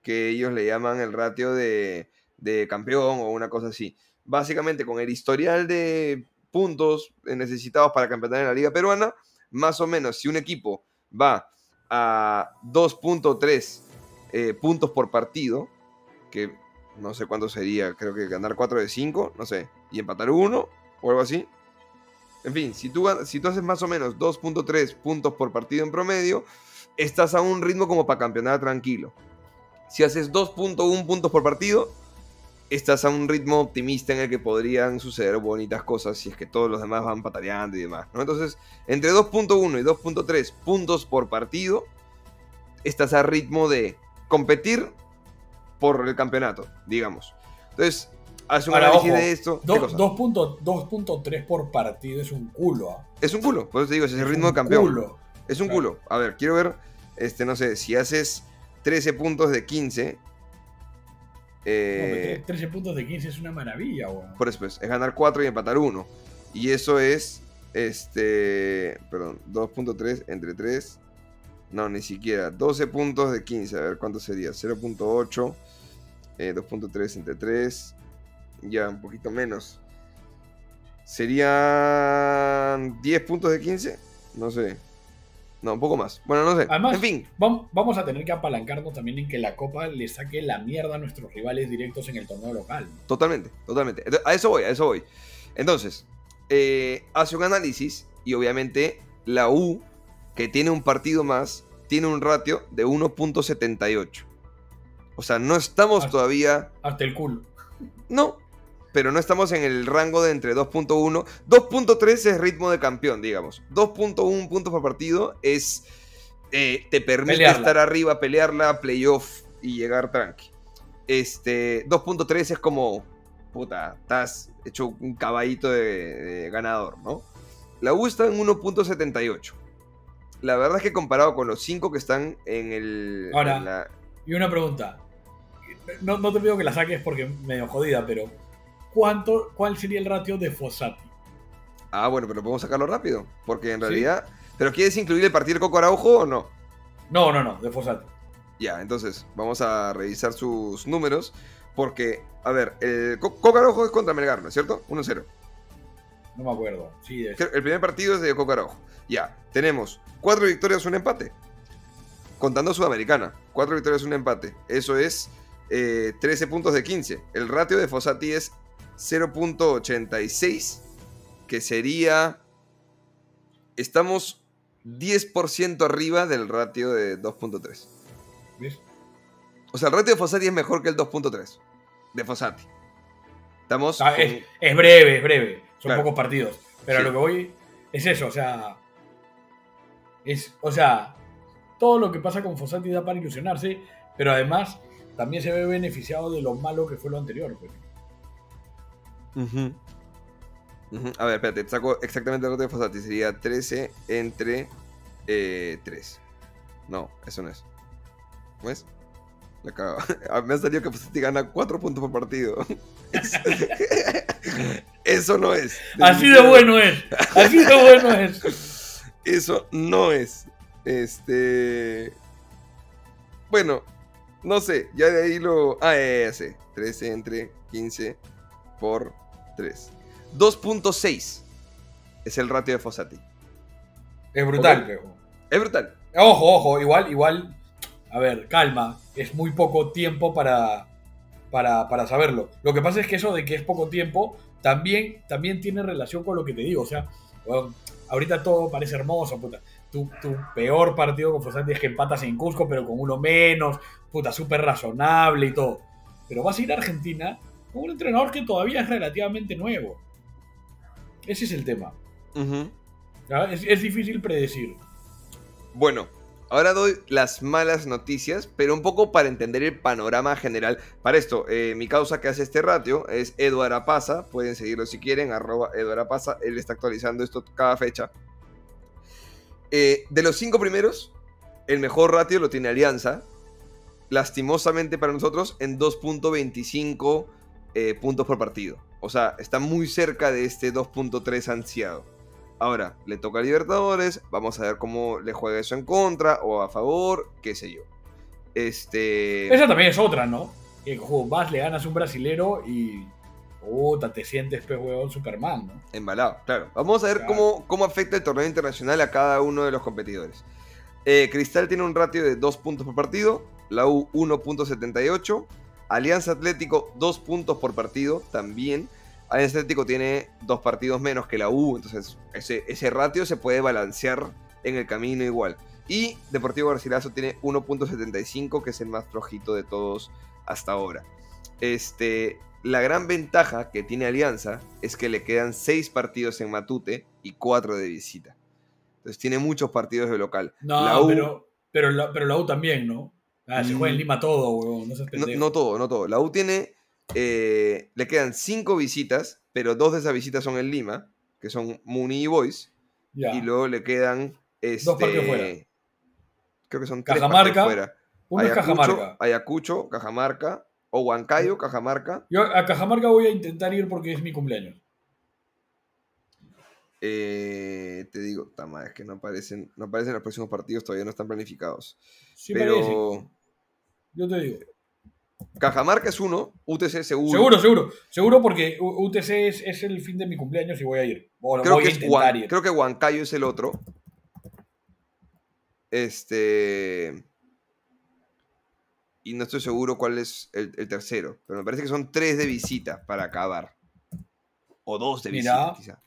que ellos le llaman el ratio de, de campeón o una cosa así. Básicamente con el historial de puntos necesitados para campeonar en la liga peruana, más o menos si un equipo va a 2.3 eh, puntos por partido, que no sé cuánto sería, creo que ganar 4 de 5, no sé, y empatar 1 o algo así. En fin, si tú, si tú haces más o menos 2.3 puntos por partido en promedio, estás a un ritmo como para campeonar tranquilo. Si haces 2.1 puntos por partido, estás a un ritmo optimista en el que podrían suceder bonitas cosas si es que todos los demás van pataleando y demás. Entonces, entre 2.1 y 2.3 puntos por partido, estás a ritmo de competir por el campeonato, digamos. Entonces, hace un Ahora, análisis ojo, de esto. ¿qué Do- cosa? 2.- 2.3 por partido es un culo. ¿ah? Es un culo, por eso te digo, es el ritmo de campeón. culo. Es un Claro. culo. A ver, quiero ver, este, no sé, si haces 13 puntos de 15. No, pero Eh, 13 puntos de 15 es una maravilla, weón. por eso pues, es ganar 4 y empatar 1. Y eso es, este, perdón, 2.3 entre 3. No, ni siquiera. 12 puntos de 15. A ver, ¿cuánto sería? 0.8. eh, 2.3 entre 3. Ya, un poquito menos. ¿Serían 10 puntos de 15? No sé. No, un poco más. Bueno, no sé. Además- en fin. Vam- Vamos a tener que apalancarnos también en que la Copa le saque la mierda a nuestros rivales directos en el torneo local. Totalmente, totalmente. A eso voy, a eso voy. Entonces, eh, hace un análisis y obviamente la U, que tiene un partido más, tiene un ratio de 1.78. O sea, no estamos todavía... Hasta el culo. No, pero no estamos en el rango de entre 2.1. 2.3 es ritmo de campeón, digamos. 2.1 puntos por partido es... eh, te permite Pelearla. estar arriba, pelearla, playoff y llegar tranqui. Este, 2.3 es como puta, estás hecho un caballito de, de ganador, ¿no? La U está en 1.78. La verdad es que comparado con los 5 que están en el... Ahora. en la- Y una pregunta. No, no te pido que la saques porque medio jodida, pero ¿cuánto, ¿cuál sería el ratio de Fossati? Ah, bueno, pero podemos sacarlo rápido. Porque en Sí. realidad... ¿Pero quieres incluir el partido de Coco Araujo o no? No, no, no, de Fossati. Ya, entonces vamos a revisar sus números. Porque, a ver, el Co- Coco Araujo es contra Melgar, ¿no es cierto? 1-0. No me acuerdo. Sí, El primer partido es de Coco Araujo. Ya, tenemos cuatro victorias, un empate. Contando Sudamericana. Cuatro victorias, un empate. Eso es eh, 13 puntos de 15. El ratio de Fossati es 0.86. Que sería... Estamos 10% arriba del ratio de 2.3. ¿Ves? O sea, el ratio de Fossati es mejor que el 2.3. De Fossati. Estamos... Ah, con- es, es breve, es breve. Son Claro. pocos partidos. Pero a lo que voy es eso, o sea. Es, o sea, todo lo que pasa con Fossati da para ilusionarse, pero además también se ve beneficiado de lo malo que fue lo anterior. pues. Ujú. Ujú. A ver, espérate, te saco exactamente el ratio de Fossati. Sería 13 entre eh, 3. No, eso no es. ¿Cómo es? La cago. Ah, Me ha salido que Fossati gana 4 puntos por partido. Eso- Eso no es. Así de bueno es. Así de bueno es. Eso no es. Este. Bueno, no sé. Ya de ahí lo. Ah, sé. 13 entre 15 por 3. 2.6 es el ratio de Fossati. Es brutal. Es brutal. Ojo, ojo, igual, igual. A ver, calma. Es muy poco tiempo para, para, para saberlo. Lo que pasa es que eso de que es poco tiempo también, también tiene relación con lo que te digo. O sea, ahorita todo parece hermoso, puta. Tu, tu peor partido con Fossati es que empatas en Cusco, pero con uno menos. Puta, súper razonable y todo. Pero vas a ir a Argentina con un entrenador que todavía es relativamente nuevo. Ese es el tema. Es, es difícil predecir. Bueno, ahora doy las malas noticias, pero un poco para entender el panorama general. Para esto, eh, mi causa que hace este ratio es Eduard Apaza. Pueden seguirlo si quieren, arroba Apaza. Él está actualizando esto cada fecha. Eh, de los cinco primeros, el mejor ratio lo tiene Alianza. Lastimosamente para nosotros, en 2.25 eh, puntos por partido. O sea, está muy cerca de este 2.3 ansiado. Ahora, le toca a Libertadores, vamos a ver cómo le juega eso en contra o a favor, qué sé yo. Este... Esa también es otra, ¿no? Que jo, vas, le ganas un brasilero y. Puta, te sientes, pe huevón, Superman, ¿no? Embalado, claro. Vamos a ver Claro. cómo, cómo afecta el torneo internacional a cada uno de los competidores. Eh, Cristal tiene un ratio de 2 puntos por partido, la U 1.78, Alianza Atlético 2 puntos por partido también. Alianza Atlético tiene dos partidos menos que la U, entonces ese, ese ratio se puede balancear en el camino igual. Y Deportivo Garcilaso tiene 1.75, que es el más flojito de todos hasta ahora. Este, la gran ventaja que tiene Alianza es que le quedan 6 partidos en Matute y 4 de visita. Entonces tiene muchos partidos de local. No, La U- pero, pero, la, pero la U también, ¿no? Ah, se juega en Mm. Lima todo, huevón, no todo, no todo. La U tiene. eh, le quedan 5 visitas, pero dos de esas visitas son en Lima, que son Muni y Boys. Ya. Y luego le quedan. Este, Dos partidos fuera. Creo que son tres Cajamarca, partidos fuera. Uno es Cajamarca. Ayacucho, Cajamarca. O Huancayo, Cajamarca. Yo a Cajamarca voy a intentar ir porque es mi cumpleaños. Eh, te digo, tama, es que no aparecen, no aparecen los próximos partidos, todavía no están planificados. Sí, parece. pero Yo te digo. Cajamarca es uno, UTC seguro. Seguro, seguro. Seguro porque UTC es, es el fin de mi cumpleaños y voy a ir. Bueno, Creo voy que, a intentar ir. creo que Huancayo es el otro. Este. Y no estoy seguro cuál es el, el tercero. Pero me parece que son tres de visita para acabar. O dos de Mira. visita, quizá.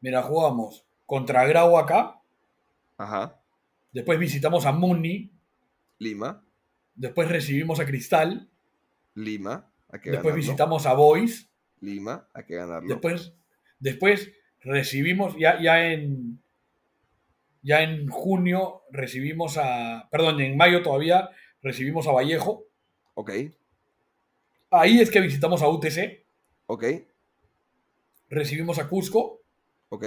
Mira, jugamos contra Grau acá. Ajá. Después visitamos a Muni. Lima. Después recibimos a Cristal. Lima. Hay que Después ganarlo. visitamos a Boys. Lima. Hay que ganarlo. Después, después recibimos, ya, ya en. Ya en junio recibimos a. Perdón, en mayo todavía recibimos a Vallejo. Ok. Ahí es que visitamos a UTC, Ok, recibimos a Cusco, ok,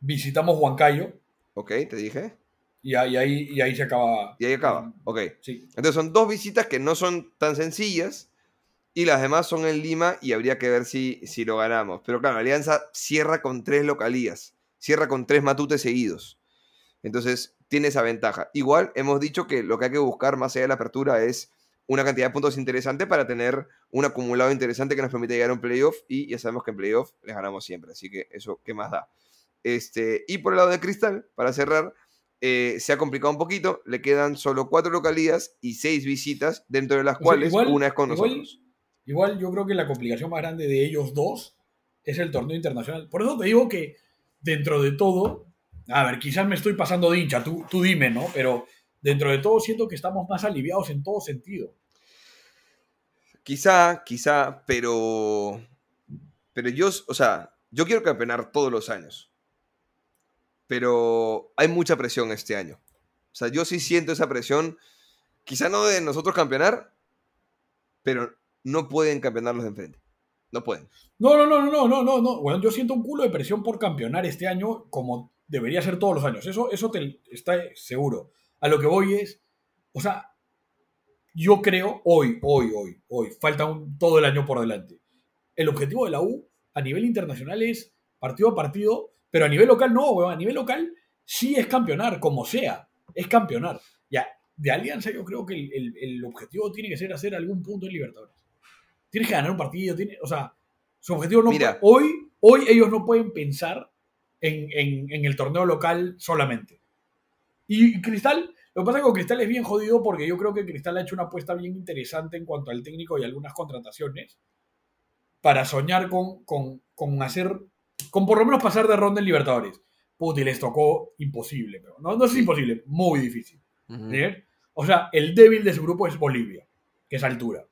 visitamos Huancayo ok, te dije. y ahí, y ahí, y ahí se acaba. Y ahí acaba. Ok. Sí. Entonces son dos visitas que no son tan sencillas y las demás son en Lima y habría que ver si, si lo ganamos. Pero claro, Alianza cierra con tres localías, cierra con tres matutes seguidos. Entonces tiene esa ventaja. Igual hemos dicho que lo que hay que buscar más allá de la apertura es una cantidad de puntos interesante para tener un acumulado interesante que nos permite llegar a un playoff y ya sabemos que en playoff les ganamos siempre, así que eso, ¿qué más da? Este, y por el lado de Cristal, para cerrar, eh, se ha complicado un poquito, le quedan solo cuatro localías y seis visitas, dentro de las O sea, cuales igual- una es con igual- nosotros. Igual yo creo que la complicación más grande de ellos dos es el torneo internacional. Por eso te digo que dentro de todo, a ver, quizás me estoy pasando de hincha, tú, tú dime, ¿no? Pero dentro de todo siento que estamos más aliviados en todo sentido. Quizá, quizá, pero. Pero yo, o sea, yo quiero campeonar todos los años. Pero hay mucha presión este año. O sea, yo sí siento esa presión. Quizá no de nosotros campeonar, pero no pueden campeonar los de enfrente. No pueden. No, no, no, no, no, no, no, no. Bueno, yo siento un culo de presión por campeonar este año como debería ser todos los años. Eso, eso te está seguro. A lo que voy es, o sea, yo creo hoy, hoy, hoy, hoy, falta un, todo el año por delante. El objetivo de la U a nivel internacional es partido a partido, pero a nivel local no, weón. A nivel local sí es campeonar, como sea, es campeonar. Ya, de Alianza yo creo que el, el- el objetivo tiene que ser hacer algún punto en Libertadores. Tienes que ganar un partido, tiene, o sea, su objetivo no Mira. hoy, hoy ellos no pueden pensar en, en- en el torneo local solamente. Y Cristal, lo que pasa es que con Cristal es bien jodido porque yo creo que Cristal ha hecho una apuesta bien interesante en cuanto al técnico y algunas contrataciones para soñar con, con, con hacer, con por lo menos pasar de ronda en Libertadores. Puta, y les tocó imposible, pero no, no es imposible, muy difícil. O sea, el débil de su grupo es Bolivia, que es altura.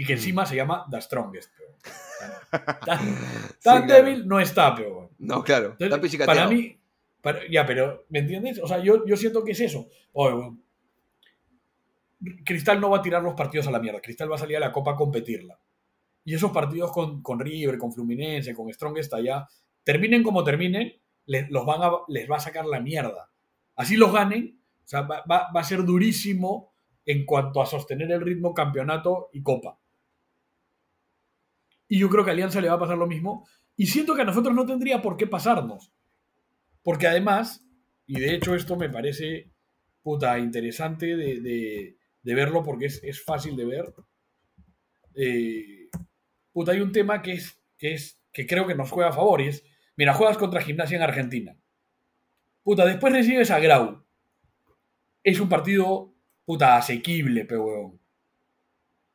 Y que encima se llama The Strongest. peor. Tan, tan- tan Sí, claro. débil no está, peor. No, claro. Entonces, Está pichicateado. para mí, para- ya, pero, ¿me entiendes? O sea, yo, yo siento que es eso. Bueno, Cristal no va a tirar los partidos a la mierda. Cristal va a salir a la Copa a competirla. Y esos partidos con, con River, con Fluminense, con Strongest allá, terminen como terminen, les, los van a, les va a sacar la mierda. Así los ganen, o sea, va, va- va a ser durísimo en cuanto a sostener el ritmo campeonato y Copa. Y yo creo que a Alianza le va a pasar lo mismo. Y siento que a nosotros no tendría por qué pasarnos. Porque además, y de hecho esto me parece puta interesante de, de- verlo porque es, es fácil de ver. Eh, puta, hay un tema que es, que es que creo que nos juega a favor y es, mira, juegas contra Gimnasia en Argentina. Puta, después recibes a Grau. Es un partido, puta, asequible, pe huevón.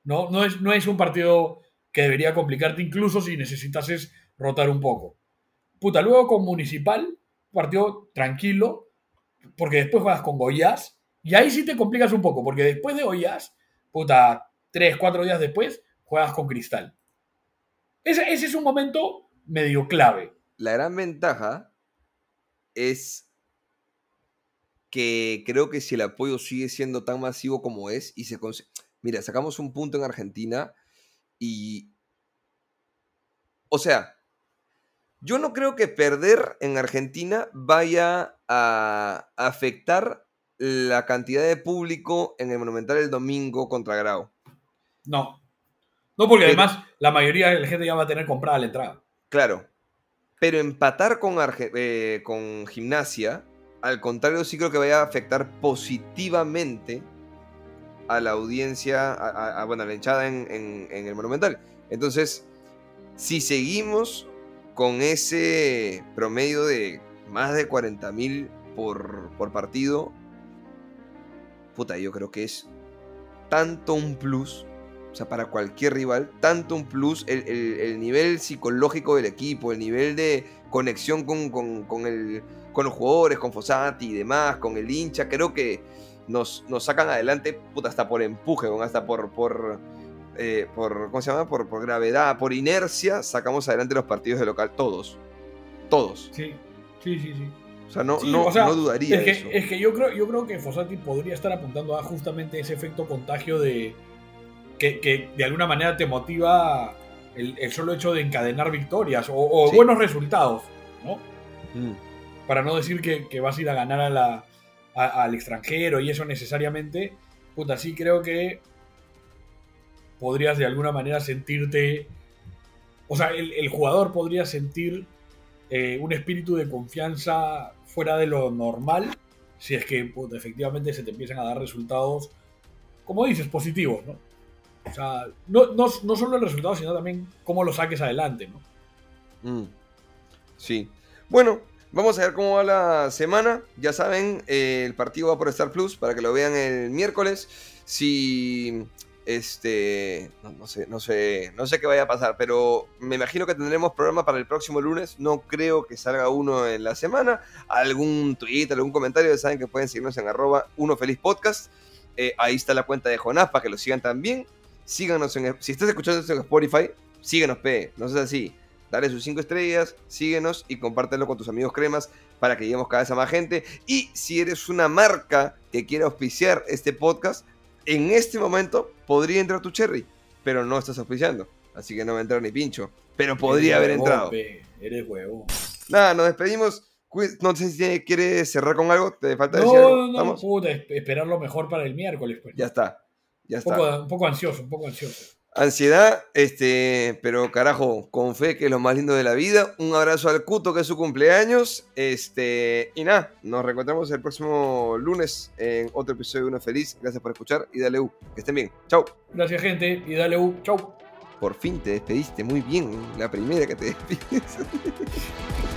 No, no, es, no es un partido que debería complicarte incluso si necesitases rotar un poco. Puta, luego con Municipal, partido tranquilo, porque después juegas con Goiás, y ahí sí te complicas un poco, porque después de Goiás, puta, tres, cuatro días después, juegas con Cristal. Ese, ese es un momento medio clave. La gran ventaja es que creo que si el apoyo sigue siendo tan masivo como es y se Mira, sacamos un punto en Argentina y... O sea, yo no creo que perder en Argentina vaya a afectar la cantidad de público en el Monumental el domingo contra Grau. No. No, porque Pero- además la mayoría de la gente ya va a tener comprada la entrada. Claro. Pero empatar con, Arge- eh, con gimnasia, al contrario, sí creo que vaya a afectar positivamente a la audiencia, a, bueno, a la hinchada en, en- el Monumental. Entonces, si seguimos con ese promedio de más de 40.000 por, por partido, puta, yo creo que es tanto un plus o sea, para cualquier rival, tanto un plus, el, el- el nivel psicológico del equipo, el nivel de conexión con, con los jugadores, con Fossati y demás, con el hincha, creo que nos, nos sacan adelante, puta, hasta por empuje, hasta por, por, eh, por, ¿cómo se llama? Por, por gravedad, por inercia, sacamos adelante los partidos de local, todos, todos. Sí, sí, sí, sí. O sea, no, Sí, no, o sea, no dudaría es que, eso. es que yo creo, yo creo que Fossati podría estar apuntando a justamente ese efecto contagio de que, que de alguna manera te motiva el, el solo hecho de encadenar victorias o, o Sí. buenos resultados, ¿no? Mm. Para no decir que, que vas a ir a ganar a la, al extranjero y eso necesariamente, puta, sí creo que podrías de alguna manera sentirte, o sea, el, jugador podría sentir eh, un espíritu de confianza fuera de lo normal si es que efectivamente se te empiezan a dar resultados, como dices, positivos, ¿no? O sea, no, no, no solo el resultado, sino también cómo lo saques adelante, ¿no? Mm. Sí. Bueno, vamos a ver cómo va la semana. Ya saben, eh, el partido va por Star Plus para que lo vean el miércoles. Si este no, sé, no sé, no sé qué vaya a pasar, pero me imagino que tendremos programa para el próximo lunes. No creo que salga uno en la semana. Algún tweet, algún comentario, ya saben que pueden seguirnos en arroba uno feliz podcast. Eh, ahí está la cuenta de Jonás para que lo sigan también. Síganos en si estás escuchando esto en Spotify, síguenos, P. No seas así dale sus 5 estrellas, síguenos y compártelo con tus amigos cremas para que lleguemos cada vez a más gente. Y si eres una marca que quiere auspiciar este podcast, en este momento podría entrar tu cherry, pero no estás auspiciando. Así que no va a entrar ni pincho. Pero podría haber Eres entrado. pe, Eres huevo. Nada, nos despedimos. No sé si quieres cerrar con algo. ¿Te falta decir No, algo? no, no, puta, es- esperar lo mejor para el miércoles. Pues. Ya está. Ya un, está. poco, un poco ansioso, un poco ansioso. Ansiedad, este, pero carajo, con fe que es lo más lindo de la vida. Un abrazo al Cuto que es su cumpleaños. Este, y nada, nos reencontramos el próximo lunes en otro episodio de Uno Feliz. Gracias por escuchar y dale U. Que estén bien. Chau. Gracias, gente, y dale U. Chau. Por fin te despediste muy bien. La primera que te despides.